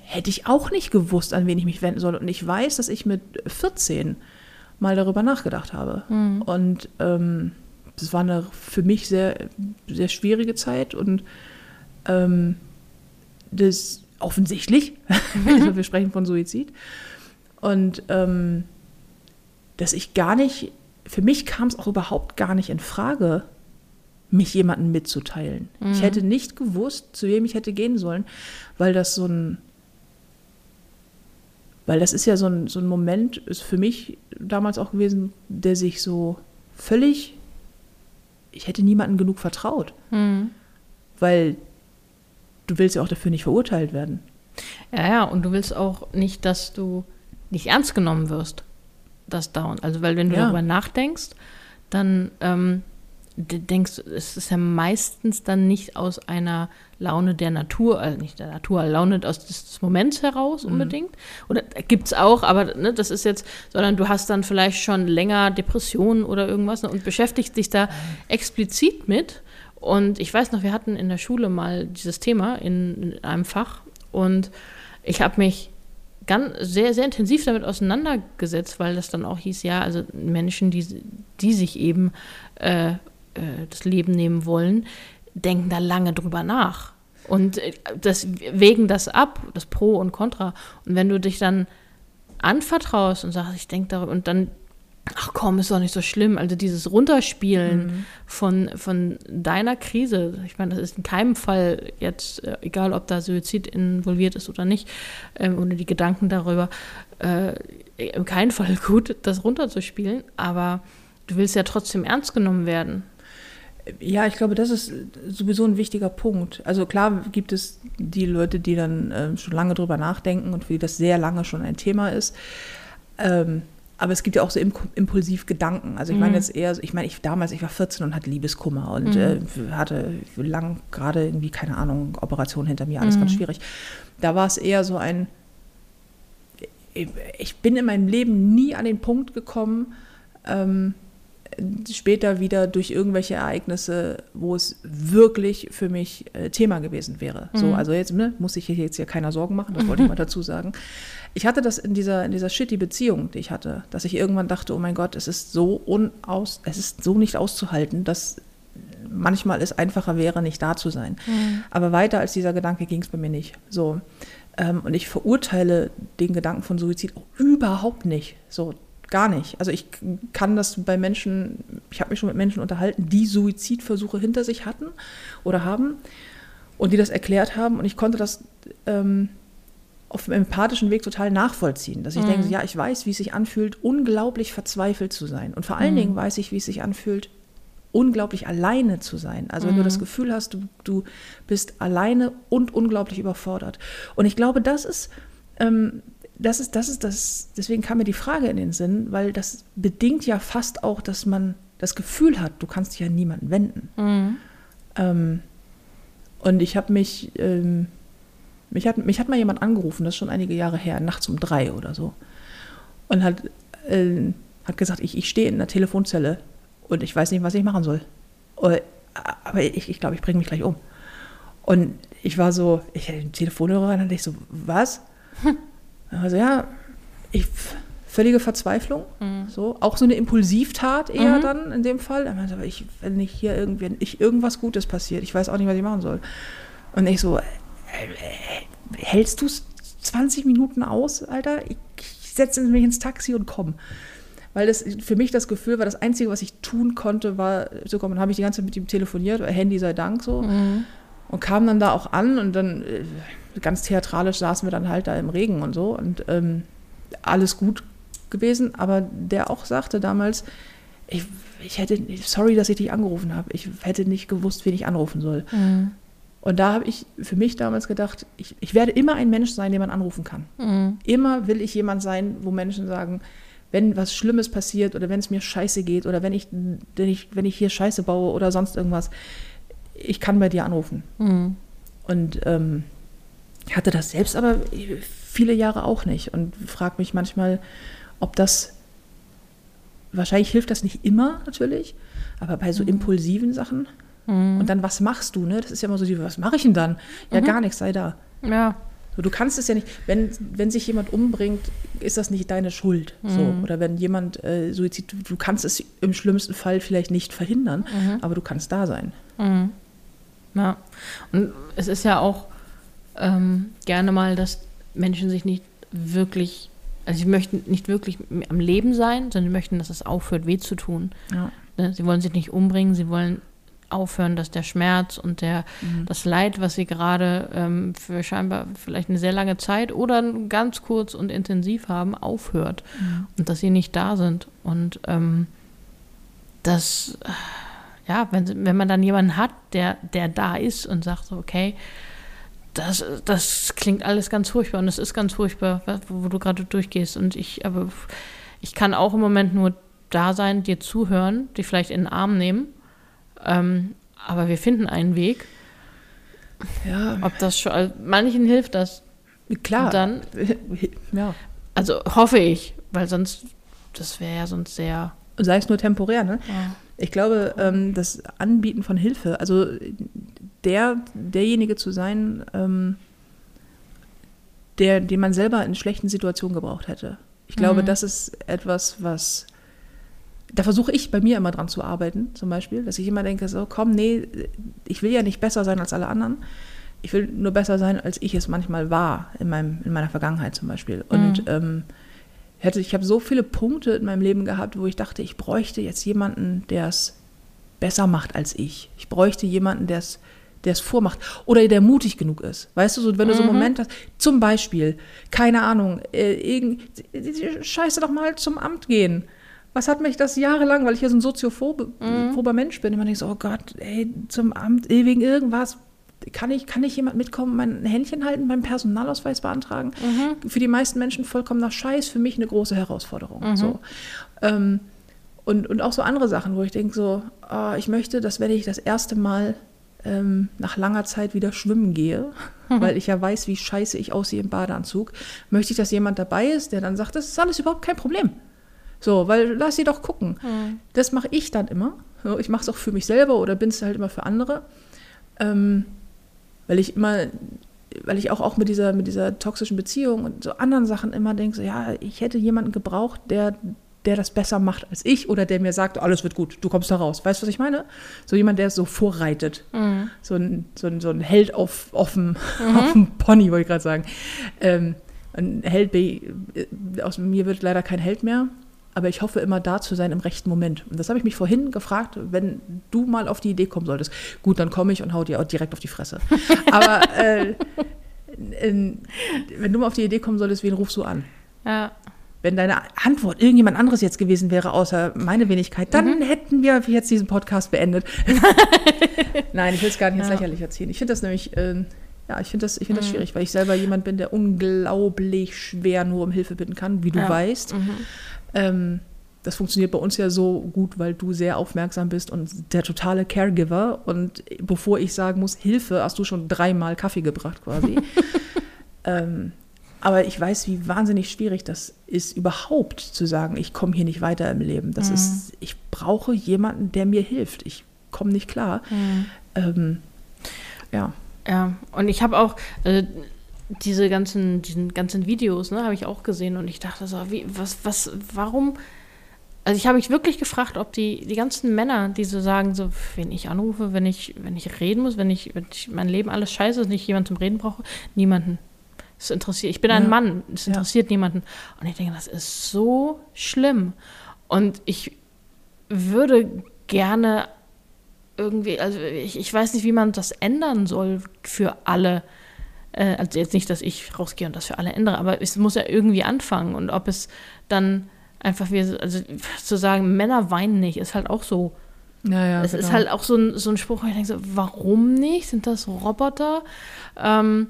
hätte ich auch nicht gewusst, an wen ich mich wenden soll. Und ich weiß, dass ich mit 14 mal darüber nachgedacht habe. Und ähm, das war eine für mich sehr, sehr schwierige Zeit und ähm, das offensichtlich, [LAUGHS] also wir sprechen von Suizid. Und ähm, dass ich gar nicht, für mich kam es auch überhaupt gar nicht in Frage, mich jemandem mitzuteilen. Ich hätte nicht gewusst, zu wem ich hätte gehen sollen, weil das so ein, weil das ist ja so ein, so ein Moment, ist für mich damals auch gewesen, der sich so völlig, ich hätte niemandem genug vertraut, weil du willst ja auch dafür nicht verurteilt werden. Ja, ja, und du willst auch nicht, dass du nicht ernst genommen wirst. Das Down. Also, weil wenn du Ja. darüber nachdenkst, dann ähm, denkst du, es ist ja meistens dann nicht aus einer Laune der Natur, also nicht der Natur, Laune aus des, Moments heraus unbedingt. Oder gibt es auch, aber ne, das ist jetzt, sondern du hast dann vielleicht schon länger Depressionen oder irgendwas ne, und beschäftigst dich da explizit mit. Und ich weiß noch, wir hatten in der Schule mal dieses Thema in, in einem Fach und ich habe mich ganz sehr, sehr intensiv damit auseinandergesetzt, weil das dann auch hieß, ja, also Menschen, die, die sich eben äh, äh, das Leben nehmen wollen, denken da lange drüber nach. Und äh, das, wägen das ab, das Pro und Contra. Und wenn du dich dann anvertraust und sagst, ich denke darüber, und dann, ach komm, ist doch nicht so schlimm. Also dieses Runterspielen von, von deiner Krise, ich meine, das ist in keinem Fall jetzt, äh, egal ob da Suizid involviert ist oder nicht, ähm, oder die Gedanken darüber, äh, in keinem Fall [LAUGHS] gut, das runterzuspielen, aber du willst ja trotzdem ernst genommen werden. Ja, ich glaube, das ist sowieso ein wichtiger Punkt. Also klar gibt es die Leute, die dann ähm, schon lange drüber nachdenken und für die das sehr lange schon ein Thema ist. Ähm, aber es gibt ja auch so Im impulsiv Gedanken. Also ich meine jetzt eher, ich meine, ich damals, ich war 14 und hatte Liebeskummer und äh, hatte lang gerade irgendwie, keine Ahnung, Operation hinter mir, alles ganz schwierig. Da war es eher so ein, ich bin in meinem Leben nie an den Punkt gekommen, ähm, später wieder durch irgendwelche Ereignisse, wo es wirklich für mich äh, Thema gewesen wäre. So, also jetzt ne, muss ich hier jetzt hier keiner Sorgen machen, das wollte ich [LAUGHS] mal dazu sagen. Ich hatte das in dieser, in dieser shitty Beziehung, die ich hatte, dass ich irgendwann dachte, oh mein Gott, es ist so unaus, es ist so nicht auszuhalten, dass manchmal es einfacher wäre, nicht da zu sein. Aber weiter als dieser Gedanke ging es bei mir nicht. So. Ähm, und ich verurteile den Gedanken von Suizid auch überhaupt nicht. So, gar nicht. Also ich kann das bei Menschen, ich habe mich schon mit Menschen unterhalten, die Suizidversuche hinter sich hatten oder haben und die das erklärt haben und ich konnte das ähm, auf dem empathischen Weg total nachvollziehen, dass ich denke, ja, ich weiß, wie es sich anfühlt, unglaublich verzweifelt zu sein und vor allen Dingen weiß ich, wie es sich anfühlt, unglaublich alleine zu sein. Also wenn du das Gefühl hast, du, du bist alleine und unglaublich überfordert. Und ich glaube, das ist, ähm, das ist, das ist das, deswegen kam mir die Frage in den Sinn, weil das bedingt ja fast auch, dass man das Gefühl hat, du kannst dich an niemanden wenden. Ähm, und ich habe mich, ähm, mich hat, mich hat mal jemand angerufen, das ist schon einige Jahre her, nachts um drei oder so. Und hat, äh, hat gesagt, ich, ich stehe in einer Telefonzelle und ich weiß nicht, was ich machen soll. Und, aber ich, ich glaube, ich bringe mich gleich um. Und ich war so, ich hatte den Telefonhörer rein und ich so, was? Und er so, ja, ich völlige Verzweiflung. So, auch so eine Impulsivtat eher dann in dem Fall. Er meinte, aber ich, wenn nicht hier irgendwie, ich irgendwas Gutes passiert, ich weiß auch nicht, was ich machen soll. Und ich so, äh, äh, hältst du es 20 Minuten aus, Alter? Ich, ich setze mich ins Taxi und komm. Weil das für mich das Gefühl war, das Einzige, was ich tun konnte, war zu kommen. Dann habe ich die ganze Zeit mit ihm telefoniert, Handy sei Dank so. Und kam dann da auch an und dann äh, ganz theatralisch saßen wir dann halt da im Regen und so. Und ähm, alles gut gewesen, aber der auch sagte damals, ich, ich hätte, sorry, dass ich dich angerufen habe. Ich hätte nicht gewusst, wen ich anrufen soll. Und da habe ich für mich damals gedacht, ich, ich werde immer ein Mensch sein, den man anrufen kann. Immer will ich jemand sein, wo Menschen sagen, wenn was Schlimmes passiert oder wenn es mir scheiße geht oder wenn ich, wenn ich, wenn ich hier Scheiße baue oder sonst irgendwas, ich kann bei dir anrufen. Und ähm, hatte das selbst aber viele Jahre auch nicht und frage mich manchmal, ob das, wahrscheinlich hilft das nicht immer natürlich, aber bei so impulsiven Sachen. Und dann, was machst du? Ne? Das ist ja immer so, die, was mache ich denn dann? Ja, gar nichts, sei da. Ja. So, du kannst es ja nicht, wenn, wenn sich jemand umbringt, ist das nicht deine Schuld. So. Oder wenn jemand äh, Suizid, du, kannst es im schlimmsten Fall vielleicht nicht verhindern, aber du kannst da sein. Ja. Und es ist ja auch ähm, gerne mal, dass Menschen sich nicht wirklich, also sie möchten nicht wirklich am Leben sein, sondern sie möchten, dass es aufhört, weh zu tun. Ja. Ne? Sie wollen sich nicht umbringen, sie wollen aufhören, dass der Schmerz und der, das Leid, was sie gerade ähm, für scheinbar vielleicht eine sehr lange Zeit oder ganz kurz und intensiv haben, aufhört und dass sie nicht da sind. Und ähm, das, ja, wenn, wenn man dann jemanden hat, der, der da ist und sagt so, okay, das, das klingt alles ganz furchtbar und es ist ganz furchtbar, wo, wo du gerade durchgehst. Und ich, aber ich kann auch im Moment nur da sein, dir zuhören, dich vielleicht in den Arm nehmen. Ähm, aber wir finden einen Weg. Ja, Ob das schon, also manchen hilft das. klar. Und dann, [LAUGHS] ja. also hoffe ich, weil sonst, das wäre ja sonst sehr. Sei es nur temporär, ne? Ja. Ich glaube, ähm, das Anbieten von Hilfe, also der, derjenige zu sein, ähm, der, den man selber in schlechten Situationen gebraucht hätte. Ich glaube, das ist etwas, was. Da versuche ich bei mir immer dran zu arbeiten, zum Beispiel, dass ich immer denke, so, komm, nee, ich will ja nicht besser sein als alle anderen. Ich will nur besser sein, als ich es manchmal war, in, meinem, in meiner Vergangenheit zum Beispiel. Und ähm, hätte, ich habe so viele Punkte in meinem Leben gehabt, wo ich dachte, ich bräuchte jetzt jemanden, der es besser macht als ich. Ich bräuchte jemanden, der es der es vormacht oder der mutig genug ist. Weißt du, so, wenn du so einen Moment hast, zum Beispiel, keine Ahnung, äh, irgend, scheiße doch mal zum Amt gehen. Was hat mich das jahrelang, weil ich ja so ein soziophober Mensch bin, immer denke ich so, oh Gott, ey, zum Amt, wegen irgendwas, kann ich, kann ich jemand mitkommen, mein Händchen halten, beim Personalausweis beantragen? Für die meisten Menschen vollkommener Scheiß, für mich eine große Herausforderung. So. Ähm, und, und auch so andere Sachen, wo ich denke so, ah, ich möchte, dass wenn ich das erste Mal ähm, nach langer Zeit wieder schwimmen gehe, weil ich ja weiß, wie scheiße ich aussehe im Badeanzug, möchte ich, dass jemand dabei ist, der dann sagt, das ist alles überhaupt kein Problem. So, weil lass sie doch gucken. Das mache ich dann immer. Ich mache es auch für mich selber oder bin es halt immer für andere. Ähm, weil ich immer, weil ich auch, auch mit dieser, mit dieser toxischen Beziehung und so anderen Sachen immer denke, so, ja, ich hätte jemanden gebraucht, der, der das besser macht als ich oder der mir sagt, alles wird gut, du kommst da raus. Weißt du, was ich meine? So jemand, der so vorreitet. So, ein, so, ein, so ein Held auf, auf, dem, auf dem Pony, wollte ich gerade sagen. Ähm, ein Held, äh, aus mir wird leider kein Held mehr, aber ich hoffe immer da zu sein im rechten Moment. Und das habe ich mich vorhin gefragt, wenn du mal auf die Idee kommen solltest. Gut, dann komme ich und hau dir auch direkt auf die Fresse. [LAUGHS] Aber äh, in, wenn du mal auf die Idee kommen solltest, wen rufst du an? Ja. Wenn deine Antwort irgendjemand anderes jetzt gewesen wäre, außer meine Wenigkeit, dann hätten wir jetzt diesen Podcast beendet. [LAUGHS] Nein, ich will es gar nicht ins Ja. Lächerliche ziehen. Ich finde das nämlich, äh, ja, ich finde das, ich find das schwierig, weil ich selber jemand bin, der unglaublich schwer nur um Hilfe bitten kann, wie du Ja. weißt. Ähm, das funktioniert bei uns ja so gut, weil du sehr aufmerksam bist und der totale Caregiver. Und bevor ich sagen muss, Hilfe, hast du schon dreimal Kaffee gebracht quasi. [LAUGHS] ähm, aber ich weiß, wie wahnsinnig schwierig das ist, überhaupt zu sagen, ich komme hier nicht weiter im Leben. Das ist, ich brauche jemanden, der mir hilft. Ich komme nicht klar. Ähm, ja. Ja, und ich habe auch, äh, diese ganzen, diesen ganzen Videos, ne, habe ich auch gesehen und ich dachte so, wie, was, was, warum? Also ich habe mich wirklich gefragt, ob die, die ganzen Männer, die so sagen, so, wenn ich anrufe, wenn ich, wenn ich reden muss, wenn ich, wenn ich mein Leben alles scheiße ist, nicht jemand zum Reden brauche, niemanden. Das interessiert. Ich bin ein Ja. Mann, es interessiert niemanden. Und ich denke, das ist so schlimm. Und ich würde gerne irgendwie, also ich, ich weiß nicht, wie man das ändern soll für alle. Äh, also jetzt nicht, dass ich rausgehe und das für alle ändere, aber es muss ja irgendwie anfangen. Und ob es dann einfach wie, also zu sagen, Männer weinen nicht, ist halt auch so. Naja, es ist halt auch so ein, so ein Spruch, wo ich denke, so, warum nicht? Sind das Roboter? Ähm,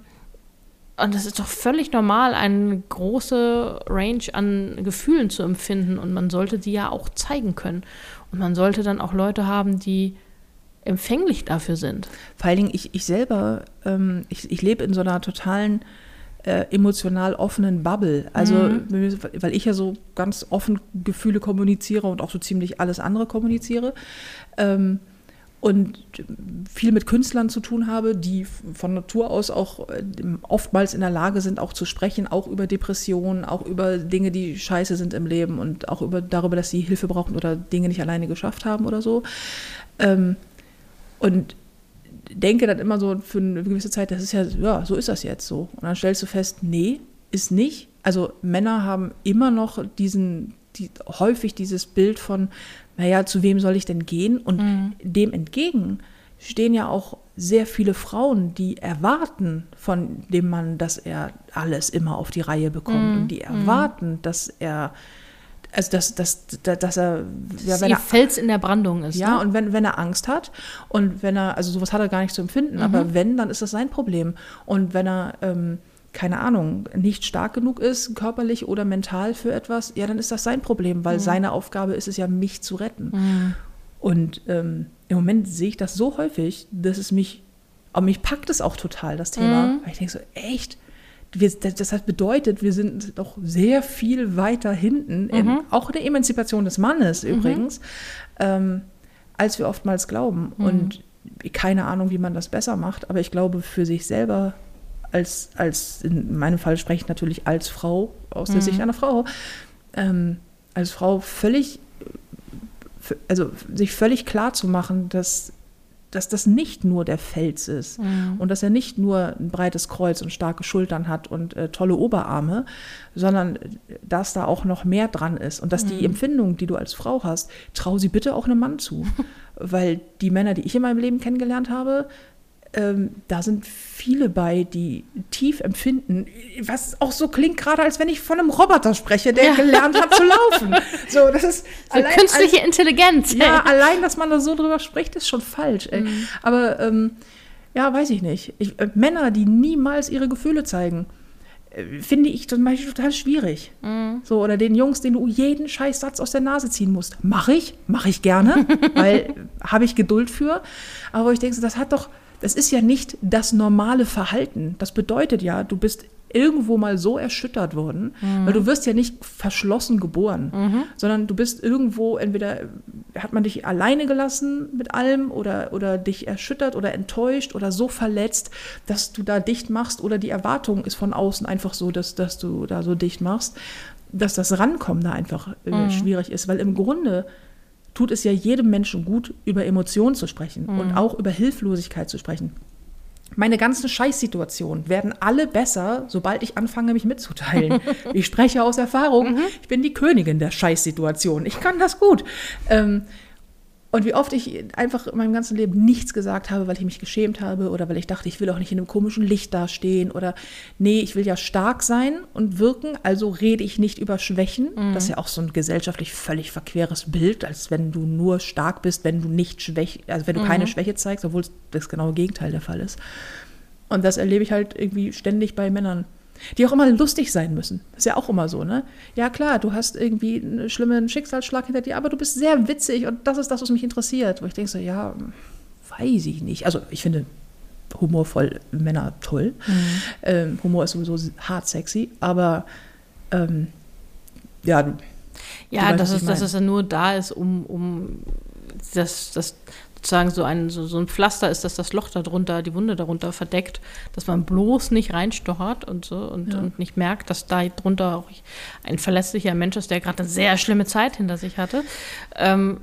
und das ist doch völlig normal, eine große Range an Gefühlen zu empfinden. Und man sollte die ja auch zeigen können. Und man sollte dann auch Leute haben, die empfänglich dafür sind. Vor allen Dingen, ich, ich selber, ähm, ich, ich lebe in so einer totalen äh, emotional offenen Bubble. Also, weil ich ja so ganz offen Gefühle kommuniziere und auch so ziemlich alles andere kommuniziere. Ähm, und viel mit Künstlern zu tun habe, die von Natur aus auch äh, oftmals in der Lage sind, auch zu sprechen, auch über Depressionen, auch über Dinge, die scheiße sind im Leben und auch über, darüber, dass sie Hilfe brauchen oder Dinge nicht alleine geschafft haben oder so. Ähm, und denke dann immer so für eine gewisse Zeit, das ist ja, ja, so ist das jetzt so. Und dann stellst du fest, nee, ist nicht. Also Männer haben immer noch diesen, die, häufig dieses Bild von, naja, zu wem soll ich denn gehen? Und dem entgegen stehen ja auch sehr viele Frauen, die erwarten von dem Mann, dass er alles immer auf die Reihe bekommt und die erwarten, dass er also dass, dass, dass, dass er, ja, wenn die er Fels in der Brandung ist. ja, ne? und wenn, wenn er Angst hat und wenn er, also sowas hat er gar nicht zu empfinden, aber wenn, dann ist das sein Problem. Und wenn er, ähm, keine Ahnung, nicht stark genug ist, körperlich oder mental für etwas, ja, dann ist das sein Problem, weil seine Aufgabe ist es ja, mich zu retten. Und ähm, im Moment sehe ich das so häufig, dass es mich, aber mich packt es auch total, das Thema. Weil ich denke so, echt? Wir, das, heißt, bedeutet, wir sind doch sehr viel weiter hinten, in, auch in der Emanzipation des Mannes übrigens, ähm, als wir oftmals glauben. Und keine Ahnung, wie man das besser macht, aber ich glaube, für sich selber, als, als in meinem Fall spreche ich natürlich als Frau, aus der Sicht einer Frau, ähm, als Frau völlig, also sich völlig klar zu machen, dass, dass das nicht nur der Fels ist und dass er nicht nur ein breites Kreuz und starke Schultern hat und äh, tolle Oberarme, sondern äh, dass da auch noch mehr dran ist und dass die Empfindung, die du als Frau hast, trau sie bitte auch einem Mann zu, [LAUGHS] weil die Männer, die ich in meinem Leben kennengelernt habe, ähm, da sind viele bei, die tief empfinden, was auch so klingt, gerade als wenn ich von einem Roboter spreche, der Ja. gelernt hat zu laufen. [LAUGHS] So, das ist So künstliche Intelligenz. ja, allein, dass man da so drüber spricht, ist schon falsch. Ey. Aber ähm, ja, weiß ich nicht. Ich, äh, Männer, die niemals ihre Gefühle zeigen, äh, finde ich zum Beispiel total schwierig. So, oder den Jungs, denen du jeden Scheißsatz aus der Nase ziehen musst. Mache ich, mache ich gerne, [LAUGHS] weil habe ich Geduld für. Aber ich denke, das hat doch, das ist ja nicht das normale Verhalten. Das bedeutet ja, du bist irgendwo mal so erschüttert worden, weil du wirst ja nicht verschlossen geboren, sondern du bist irgendwo, entweder hat man dich alleine gelassen mit allem oder, oder dich erschüttert oder enttäuscht oder so verletzt, dass du da dicht machst oder die Erwartung ist von außen einfach so, dass, dass du da so dicht machst, dass das Rankommen da einfach äh, schwierig ist, weil im Grunde tut es ja jedem Menschen gut, über Emotionen zu sprechen und auch über Hilflosigkeit zu sprechen. Meine ganzen Scheißsituationen werden alle besser, sobald ich anfange, mich mitzuteilen. [LAUGHS] ich spreche aus Erfahrung. Ich bin die Königin der Scheißsituationen. Ich kann das gut. Ähm, und wie oft ich einfach in meinem ganzen Leben nichts gesagt habe, weil ich mich geschämt habe oder weil ich dachte, ich will auch nicht in einem komischen Licht dastehen oder nee, ich will ja stark sein und wirken, also rede ich nicht über Schwächen. Das ist ja auch so ein gesellschaftlich völlig verqueres Bild, als wenn du nur stark bist, wenn du nicht schwäch, also wenn du keine Schwäche zeigst, obwohl es das genaue Gegenteil der Fall ist. Und das erlebe ich halt irgendwie ständig bei Männern, die auch immer lustig sein müssen. Das ist ja auch immer so, ne? Ja, klar, du hast irgendwie einen schlimmen Schicksalsschlag hinter dir, aber du bist sehr witzig und das ist das, was mich interessiert. Wo ich denke so, ja, weiß ich nicht. Also, ich finde humorvoll Männer toll. Ähm, Humor ist sowieso hart sexy, aber ähm, ja, du- Ja, weißt, dass es, dass es nur da ist, um, um das, das sozusagen so ein, so, so ein Pflaster ist, dass das Loch darunter, die Wunde darunter verdeckt, dass man bloß nicht reinstochert und so und, Ja. und nicht merkt, dass da drunter auch ein verletzlicher Mensch ist, der gerade eine sehr schlimme Zeit hinter sich hatte, ähm,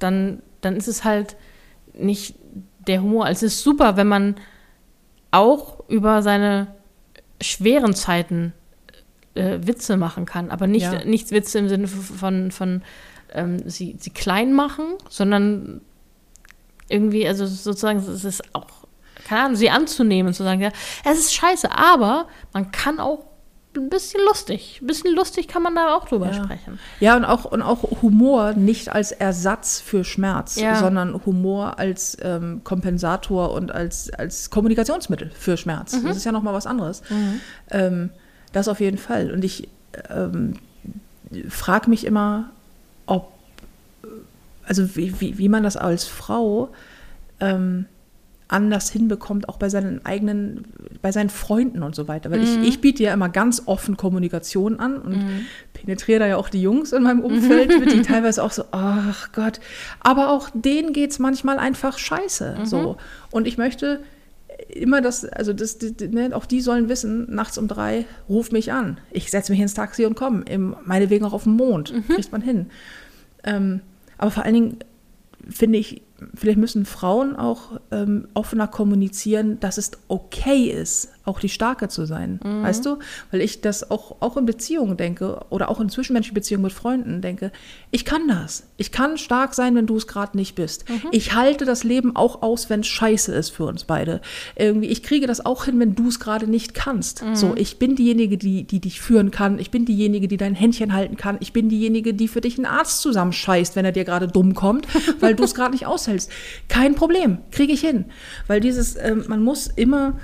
dann, dann ist es halt nicht der Humor. Also es ist super, wenn man auch über seine schweren Zeiten äh, Witze machen kann, aber nicht, Ja. nicht Witze im Sinne von, von ähm, sie, sie klein machen, sondern irgendwie, also sozusagen, es ist auch, keine Ahnung, sie anzunehmen und zu sagen, ja, es ist scheiße, aber man kann auch ein bisschen lustig, ein bisschen lustig kann man da auch drüber Ja. sprechen. Ja, und auch, und auch Humor nicht als Ersatz für Schmerz, Ja. sondern Humor als ähm, Kompensator und als, als Kommunikationsmittel für Schmerz. Mhm. Das ist ja nochmal was anderes. Ähm, das auf jeden Fall. Und ich ähm, frage mich immer, ob, also wie, wie, wie man das als Frau ähm, anders hinbekommt, auch bei seinen eigenen, bei seinen Freunden und so weiter. Weil ich, ich biete ja immer ganz offen Kommunikation an und penetriere da ja auch die Jungs in meinem Umfeld, mit die [LAUGHS] teilweise auch so, ach Gott. Aber auch denen geht es manchmal einfach scheiße. So. Und ich möchte immer das, also das, die, ne, auch die sollen wissen, nachts um drei, ruf mich an. Ich setze mich ins Taxi und komme. Meinetwegen auch auf den Mond. Kriegt man hin. Ähm, aber vor allen Dingen finde ich, vielleicht müssen Frauen auch ähm, offener kommunizieren, dass es okay ist, auch die Starke zu sein. Weißt du? Weil ich das auch, auch in Beziehungen denke oder auch in zwischenmenschlichen Beziehungen mit Freunden denke, ich kann das. Ich kann stark sein, wenn du es gerade nicht bist. Ich halte das Leben auch aus, wenn es scheiße ist für uns beide. Irgendwie, ich kriege das auch hin, wenn du es gerade nicht kannst. So, ich bin diejenige, die, die dich führen kann. Ich bin diejenige, die dein Händchen halten kann. Ich bin diejenige, die für dich einen Arzt zusammenscheißt, wenn er dir gerade dumm kommt, [LAUGHS] weil du es gerade nicht aushältst. Kein Problem, kriege ich hin. Weil dieses, ähm, man muss immer,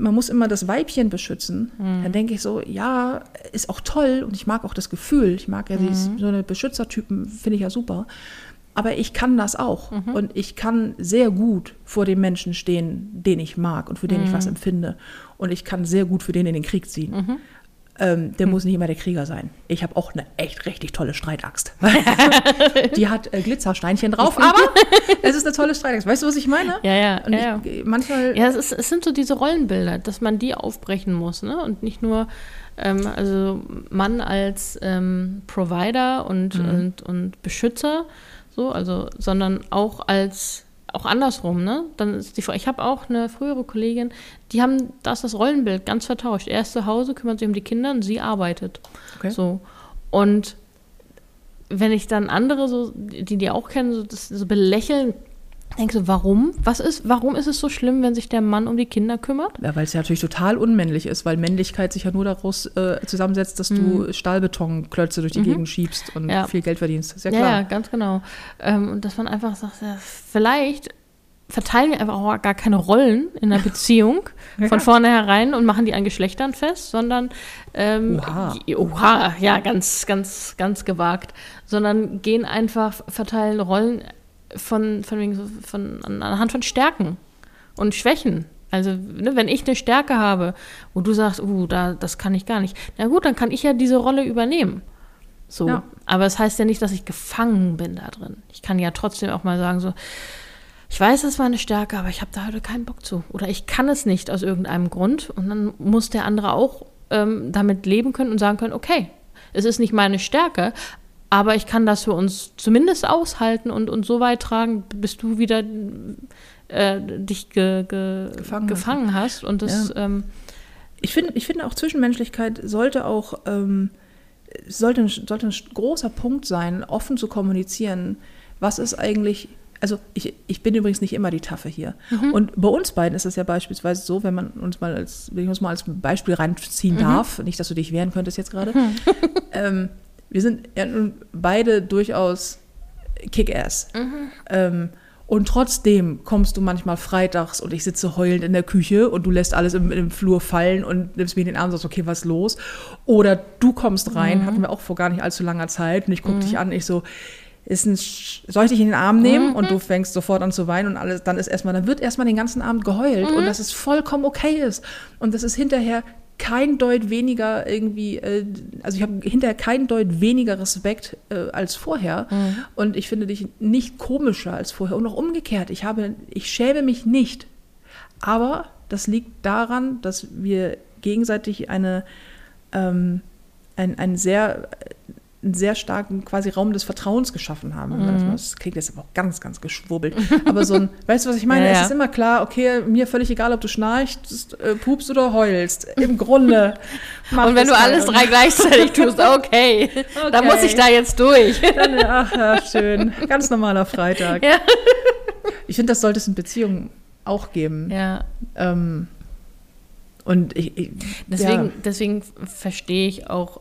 man muss immer das Weibchen beschützen. Dann denke ich so, ja, ist auch toll und ich mag auch das Gefühl. Ich mag ja dieses, so eine Beschützertypen, finde ich ja super. Aber ich kann das auch. Und ich kann sehr gut vor dem Menschen stehen, den ich mag und für den ich was empfinde. Und ich kann sehr gut für den in den Krieg ziehen. Ähm, der muss nicht immer der Krieger sein. Ich habe auch eine echt richtig tolle Streitaxt. [LAUGHS] Die hat äh, Glitzersteinchen drauf, [LAUGHS] aber es ist eine tolle Streitaxt. Weißt du, was ich meine? Ja, ja, Und ja, ich, manchmal Ja, es, ist, es sind so diese Rollenbilder, dass man die aufbrechen muss, ne? Und nicht nur, ähm, also Mann als ähm, Provider und, und, und Beschützer, so, also, sondern auch als auch andersrum, ne? Dann ist die ich habe auch eine frühere Kollegin, die haben das das Rollenbild ganz vertauscht. Er ist zu Hause, kümmert sich um die Kinder und sie arbeitet. Okay. So. Und wenn ich dann andere so, die die auch kennen, so, das, so belächeln, denkst du, warum? Was ist, warum ist es so schlimm, wenn sich der Mann um die Kinder kümmert? Ja, weil es ja natürlich total unmännlich ist, weil Männlichkeit sich ja nur daraus äh, zusammensetzt, dass du Stahlbetonklötze durch die Gegend schiebst und Mhm. Ja. viel Geld verdienst. Ist ja Ja, klar. ja, ganz genau. Ähm, und dass man einfach sagt, ja, vielleicht verteilen wir einfach auch gar keine Rollen in einer [LAUGHS] Beziehung von vornherein und machen die an Geschlechtern fest, sondern ähm, Oha. oha, ja, ganz, ganz, ganz gewagt, sondern gehen einfach, verteilen Rollen von, von, wegen so- von an- anhand von Stärken und Schwächen. Also, ne, wenn ich eine Stärke habe, wo du sagst, uh, da, das kann ich gar nicht, na gut, dann kann ich ja diese Rolle übernehmen. So. Ja. Aber es heißt ja nicht, dass ich gefangen bin da drin. Ich kann ja trotzdem auch mal sagen, so, ich weiß, das war eine Stärke, aber ich habe da heute keinen Bock zu. Oder ich kann es nicht aus irgendeinem Grund. Und dann muss der andere auch ähm, damit leben können und sagen können, okay, es ist nicht meine Stärke, aber ich kann das für uns zumindest aushalten und, und so weit tragen, bis du wieder äh, dich ge, ge, Gefangen gefangen, hast. hast. Und das, ähm, Ich finde, ich finde auch Zwischenmenschlichkeit sollte auch ähm, sollte, ein- sollte ein großer Punkt sein, offen zu kommunizieren. Was ist eigentlich, also ich, ich bin übrigens nicht immer die Taffe hier. Und bei uns beiden ist es ja beispielsweise so, wenn man uns mal als, wenn ich uns mal als Beispiel reinziehen darf, nicht, dass du dich wehren könntest jetzt gerade, ähm, wir sind ja nun beide durchaus Kick-Ass. Ähm, und trotzdem kommst du manchmal freitags und ich sitze heulend in der Küche und du lässt alles im, im Flur fallen und nimmst mir in den Arm und sagst, okay, was ist los? Oder du kommst rein, hatten wir auch vor gar nicht allzu langer Zeit und ich gucke dich an, ich so, ist ein, Sch- soll ich dich in den Arm nehmen? Und du fängst sofort an zu weinen und alles, dann ist erstmal, dann wird erstmal den ganzen Abend geheult und dass es vollkommen okay ist und dass es hinterher kein Deut weniger irgendwie, äh, also ich habe hinterher kein Deut weniger Respekt äh, als vorher. Mhm. Und ich finde dich nicht komischer als vorher. Und auch umgekehrt, ich habe, ich schäme mich nicht. Aber das liegt daran, dass wir gegenseitig eine, ähm, ein, ein sehr einen sehr starken quasi Raum des Vertrauens geschaffen haben. Mhm. das klingt jetzt aber auch ganz, ganz geschwurbelt. Aber so ein, [LAUGHS] weißt du, was ich meine? Ja, Es ja. ist immer klar, okay, mir völlig egal, ob du schnarchst, äh, pupst oder heulst. Im Grunde. [LAUGHS] Und wenn es du alles drei gleichzeitig tust, [LAUGHS] okay, dann muss ich da jetzt durch. Dann, ach ja, schön. Ganz normaler Freitag. Ja. Ich finde, das sollte es in Beziehungen auch geben. Ja, Ähm, und ich, ich deswegen, deswegen verstehe ich auch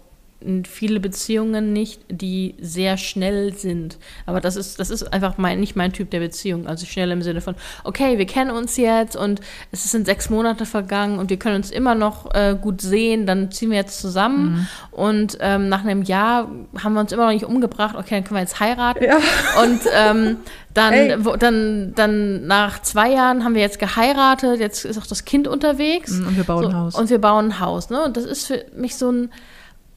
viele Beziehungen nicht, die sehr schnell sind. Aber das ist, das ist einfach mein, nicht mein Typ der Beziehung. Also schnell im Sinne von, okay, wir kennen uns jetzt und es sind sechs Monate vergangen und wir können uns immer noch äh, gut sehen, dann ziehen wir jetzt zusammen Mhm. und ähm, nach einem Jahr haben wir uns immer noch nicht umgebracht, okay, dann können wir jetzt heiraten. Ja. Und ähm, dann, wo, dann, dann nach zwei Jahren haben wir jetzt geheiratet, jetzt ist auch das Kind unterwegs. Und wir bauen so, ein Haus. Und wir bauen ein Haus. Ne? Und das ist für mich so ein,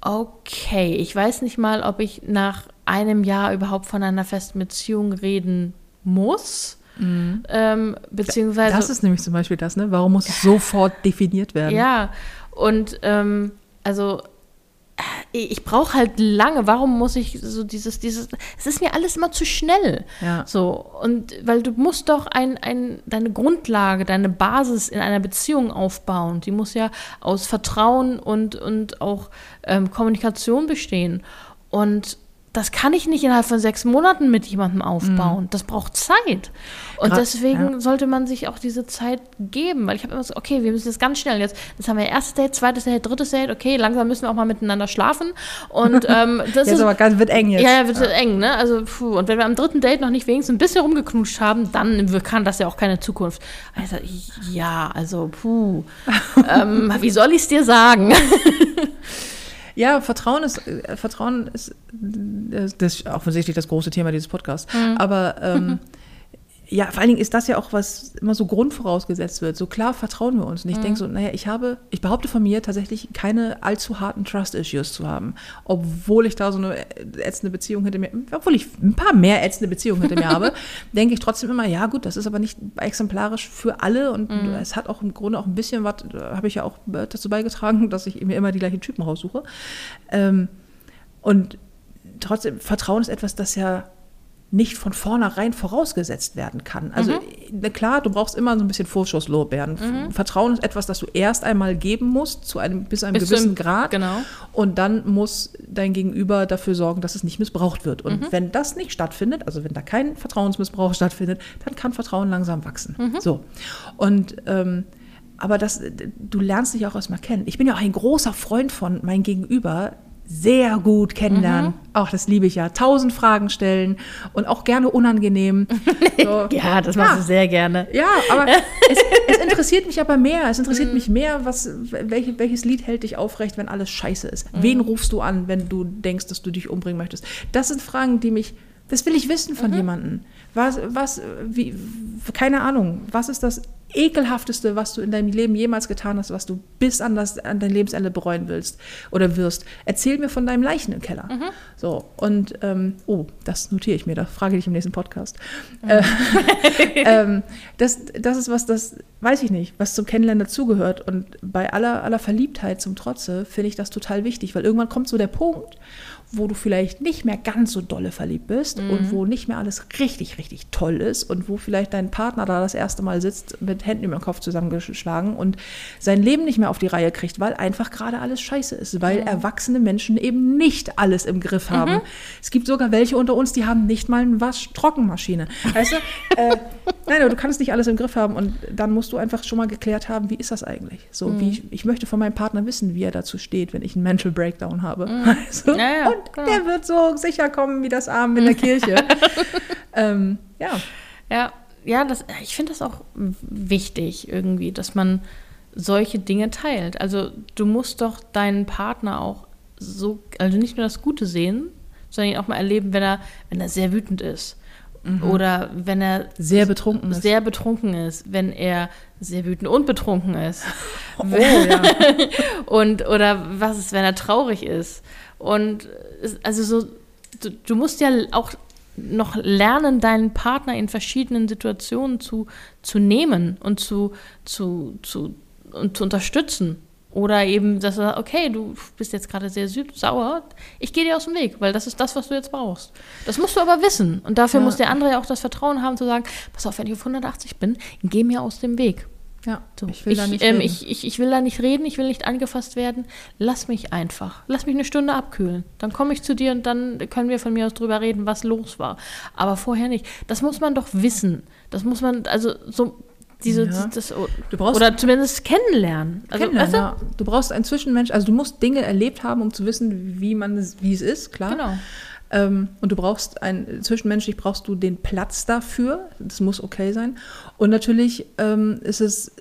okay, ich weiß nicht mal, ob ich nach einem Jahr überhaupt von einer festen Beziehung reden muss. Ähm, beziehungsweise. das ist nämlich zum Beispiel das, ne? Warum muss es sofort definiert werden? Ja, und ähm, also ich brauche halt lange. Warum muss ich so dieses, dieses, es ist mir alles immer zu schnell. Ja. So, und weil du musst doch ein, ein, deine Grundlage, deine Basis in einer Beziehung aufbauen. Die muss ja aus Vertrauen und, und auch ähm, Kommunikation bestehen. Und das kann ich nicht innerhalb von sechs Monaten mit jemandem aufbauen. Das braucht Zeit. Und Gra- deswegen ja. sollte man sich auch diese Zeit geben, weil ich habe immer so, okay, wir müssen jetzt ganz schnell jetzt, jetzt haben wir erstes Date, zweites Date, drittes Date, okay, langsam müssen wir auch mal miteinander schlafen. Und ähm, [LAUGHS] das Jetzt ist aber ganz, wird eng jetzt. ja, ja, wird eng, ne? Also, puh. Und wenn wir am dritten Date noch nicht wenigstens ein bisschen rumgeknutscht haben, dann kann das ja auch keine Zukunft. Also, ja, also, puh. [LAUGHS] ähm, wie soll ich es dir sagen? [LAUGHS] Ja, Vertrauen ist, äh, Vertrauen ist, äh, das ist offensichtlich das große Thema dieses Podcasts. Mhm. Aber ähm, [LAUGHS] ja, vor allen Dingen ist das ja auch, was immer so grundvorausgesetzt wird. So klar vertrauen wir uns. Und ich Mhm. denke so, naja, ich habe, ich behaupte von mir tatsächlich keine allzu harten Trust-Issues zu haben. Obwohl ich da so eine ätzende Beziehung hinter mir, obwohl ich ein paar mehr ätzende Beziehungen hinter mir habe, [LAUGHS] denke ich trotzdem immer, ja gut, das ist aber nicht exemplarisch für alle und Mhm. es hat auch im Grunde auch ein bisschen was, habe ich ja auch dazu beigetragen, dass ich mir immer die gleichen Typen raussuche. Ähm, und trotzdem, Vertrauen ist etwas, das ja nicht von vornherein vorausgesetzt werden kann. Also na klar, du brauchst immer so ein bisschen Vorschusslorbeeren. Vertrauen ist etwas, das du erst einmal geben musst, zu einem, bis einem Bis zu gewissen einem- Grad. genau. Und dann muss dein Gegenüber dafür sorgen, dass es nicht missbraucht wird. Und wenn das nicht stattfindet, also wenn da kein Vertrauensmissbrauch [LAUGHS] stattfindet, dann kann Vertrauen langsam wachsen. So. Und ähm, aber das, du lernst dich auch erstmal kennen. Ich bin ja auch ein großer Freund von mein Gegenüber sehr gut kennenlernen. Auch das liebe ich ja. Tausend Fragen stellen und auch gerne unangenehm. [LAUGHS] So. Ja, das machst du sehr gerne. Ja, aber [LAUGHS] es, es interessiert mich aber mehr. Es interessiert mich mehr, was, welche, welches Lied hält dich aufrecht, wenn alles scheiße ist. Wen rufst du an, wenn du denkst, dass du dich umbringen möchtest? Das sind Fragen, die mich, das will ich wissen von jemandem. Was, was, wie, keine Ahnung, was ist das ekelhafteste, was du in deinem Leben jemals getan hast, was du bis an, das, an dein Lebensende bereuen willst oder wirst? Erzähl mir von deinem Leichen im Keller. So, und, ähm, oh, das notiere ich mir, da frage ich im nächsten Podcast. Äh, [LAUGHS] ähm, das, das ist was, das weiß ich nicht, was zum Kennenlernen dazugehört. Und bei aller, aller Verliebtheit zum Trotze finde ich das total wichtig, weil irgendwann kommt so der Punkt, wo du vielleicht nicht mehr ganz so dolle verliebt bist und wo nicht mehr alles richtig, richtig toll ist und wo vielleicht dein Partner da das erste Mal sitzt mit Händen über den Kopf zusammengeschlagen und sein Leben nicht mehr auf die Reihe kriegt, weil einfach gerade alles scheiße ist, weil erwachsene Menschen eben nicht alles im Griff haben. Es gibt sogar welche unter uns, die haben nicht mal eine Waschtrockenmaschine. Weißt du? äh, [LAUGHS] nein, du kannst nicht alles im Griff haben und dann musst du einfach schon mal geklärt haben, wie ist das eigentlich? So, wie ich, ich möchte von meinem Partner wissen, wie er dazu steht, wenn ich einen Mental Breakdown habe. Du? Ja, ja, und genau. der wird so sicher kommen wie das Abend in der Kirche. [LAUGHS] ähm, ja. Ja, ja, das, ich finde das auch wichtig irgendwie, dass man solche Dinge teilt. Also du musst doch deinen Partner auch so, also nicht nur das Gute sehen, sondern ihn auch mal erleben, wenn er, wenn er sehr wütend ist oder wenn er Sehr betrunken ist. sehr betrunken ist, wenn er sehr wütend und betrunken ist. [LAUGHS] oh, ja. [LAUGHS] Und oder was ist, wenn er traurig ist? Und also so, du, du musst ja auch noch lernen, deinen Partner in verschiedenen Situationen zu, zu nehmen und zu, zu, zu, und zu unterstützen. Oder eben, dass er sagt, okay, du bist jetzt gerade sehr süß, sauer, ich gehe dir aus dem Weg, weil das ist das, was du jetzt brauchst. Das musst du aber wissen. Und dafür Ja. muss der andere ja auch das Vertrauen haben, zu sagen, pass auf, wenn ich auf 180 bin, geh mir aus dem Weg. ja. So, Ich will da nicht ähm, reden. ich, ich, ich will da nicht reden, ich will nicht angefasst werden. Lass mich einfach. Lass mich eine Stunde abkühlen. Dann komme ich zu dir und dann können wir von mir aus drüber reden, was los war. Aber vorher nicht. Das muss man doch wissen. Das muss man, also so diese, Ja. das, Du brauchst oder zumindest kennenlernen. Also, kennenlernen, weißt ja. Du brauchst einen Zwischenmensch, also du musst Dinge erlebt haben, um zu wissen, wie man es, wie es ist, du? klar. Genau. Ähm, und du brauchst ein zwischenmenschlich brauchst du den Platz dafür. Das muss okay sein. Und natürlich ähm, ist es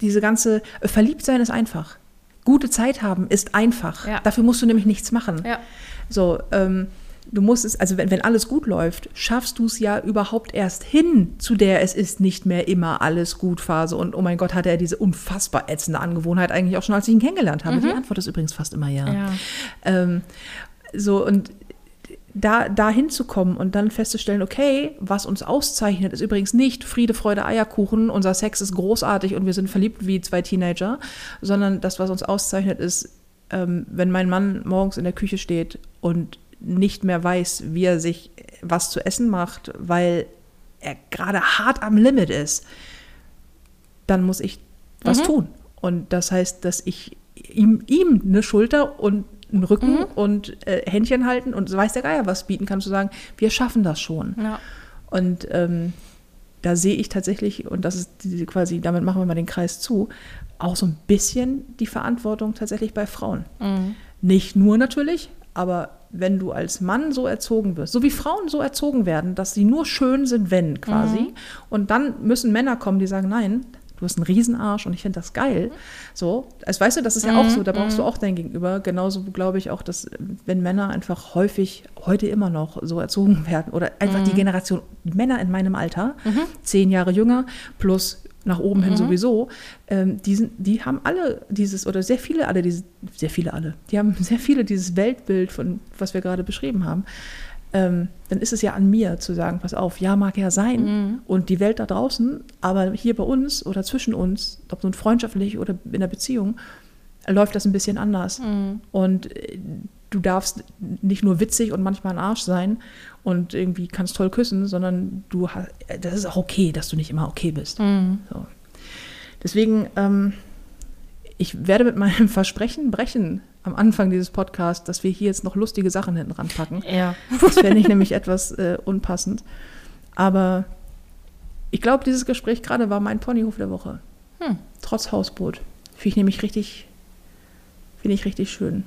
diese ganze Verliebtsein ist einfach. Gute Zeit haben ist einfach. Ja. Dafür musst du nämlich nichts machen. Ja. So, ähm, du musst es, also wenn, wenn alles gut läuft, schaffst du es ja überhaupt erst hin zu der es ist nicht mehr immer alles gut Phase und oh mein Gott, hatte er diese unfassbar ätzende Angewohnheit eigentlich auch schon, als ich ihn kennengelernt habe. Die Antwort ist übrigens fast immer ja. Ja. Ähm, so und da, da hinzukommen und dann festzustellen, okay, was uns auszeichnet, ist übrigens nicht Friede, Freude, Eierkuchen, unser Sex ist großartig und wir sind verliebt wie zwei Teenager, sondern das, was uns auszeichnet, ist, ähm, wenn mein Mann morgens in der Küche steht und nicht mehr weiß, wie er sich was zu essen macht, weil er gerade hart am Limit ist, dann muss ich was Mhm. tun. Und das heißt, dass ich ihm, ihm eine Schulter und einen Rücken Mhm. und äh, Händchen halten und weiß der Geier was bieten kann, zu sagen, wir schaffen das schon. Ja. Und ähm, da sehe ich tatsächlich, und das ist die, quasi, damit machen wir mal den Kreis zu, auch so ein bisschen die Verantwortung tatsächlich bei Frauen. Mhm. Nicht nur natürlich, aber wenn du als Mann so erzogen wirst, so wie Frauen so erzogen werden, dass sie nur schön sind, wenn quasi, und dann müssen Männer kommen, die sagen, nein, du hast einen Riesenarsch und ich finde das geil. So, also weißt du, das ist ja auch so, da brauchst du auch dein Gegenüber. Genauso glaube ich auch, dass wenn Männer einfach häufig heute immer noch so erzogen werden oder einfach die Generation Männer in meinem Alter, zehn Jahre jünger plus nach oben hin sowieso, ähm, die, sind, die haben alle dieses, oder sehr viele alle, diese, sehr viele alle, die haben [LAUGHS] sehr viele dieses Weltbild, von was wir gerade beschrieben haben. Ähm, dann ist es ja an mir zu sagen, pass auf, ja, mag ja sein und die Welt da draußen, aber hier bei uns oder zwischen uns, ob nun freundschaftlich oder in der Beziehung, läuft das ein bisschen anders. Und äh, du darfst nicht nur witzig und manchmal ein Arsch sein und irgendwie kannst toll küssen, sondern du hast, das ist auch okay, dass du nicht immer okay bist. Mhm. So. Deswegen, ähm, ich werde mit meinem [LAUGHS] Versprechen brechen am Anfang dieses Podcasts, dass wir hier jetzt noch lustige Sachen hinten ranpacken. Ja. Das fände ich nämlich etwas äh, unpassend. Aber ich glaube, dieses Gespräch gerade war mein Ponyhof der Woche. Hm. Trotz Hausboot. Finde ich nämlich richtig, finde ich richtig schön.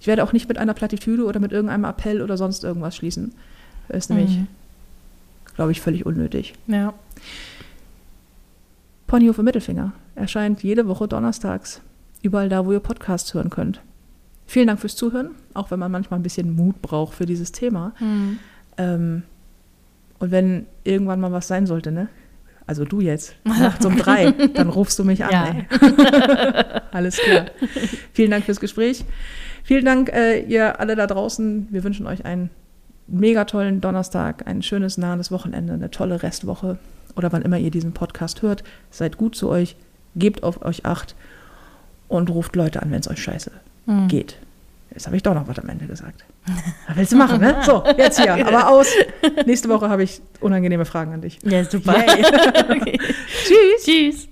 Ich werde auch nicht mit einer Plattitüde oder mit irgendeinem Appell oder sonst irgendwas schließen. Das ist nämlich, Mhm. glaube ich, völlig unnötig. Ja. Ponyhof im Mittelfinger erscheint jede Woche donnerstags. Überall da, wo ihr Podcasts hören könnt. Vielen Dank fürs Zuhören, auch wenn man manchmal ein bisschen Mut braucht für dieses Thema. Mhm. Ähm, und wenn irgendwann mal was sein sollte, ne? Also du jetzt, nachts um drei, [LAUGHS] dann rufst du mich an. Ja. [LAUGHS] Alles klar. Vielen Dank fürs Gespräch. Vielen Dank, äh, ihr alle da draußen. Wir wünschen euch einen mega tollen Donnerstag, ein schönes nahes Wochenende, eine tolle Restwoche oder wann immer ihr diesen Podcast hört. Seid gut zu euch, gebt auf euch Acht und ruft Leute an, wenn es euch scheiße Mhm. geht. Jetzt habe ich doch noch was am Ende gesagt. [LAUGHS] Was willst du machen, ne? So, jetzt hier, aber aus. Nächste Woche habe ich unangenehme Fragen an dich. Ja, super. [LAUGHS] [LAUGHS] Okay. Tschüss. Tschüss.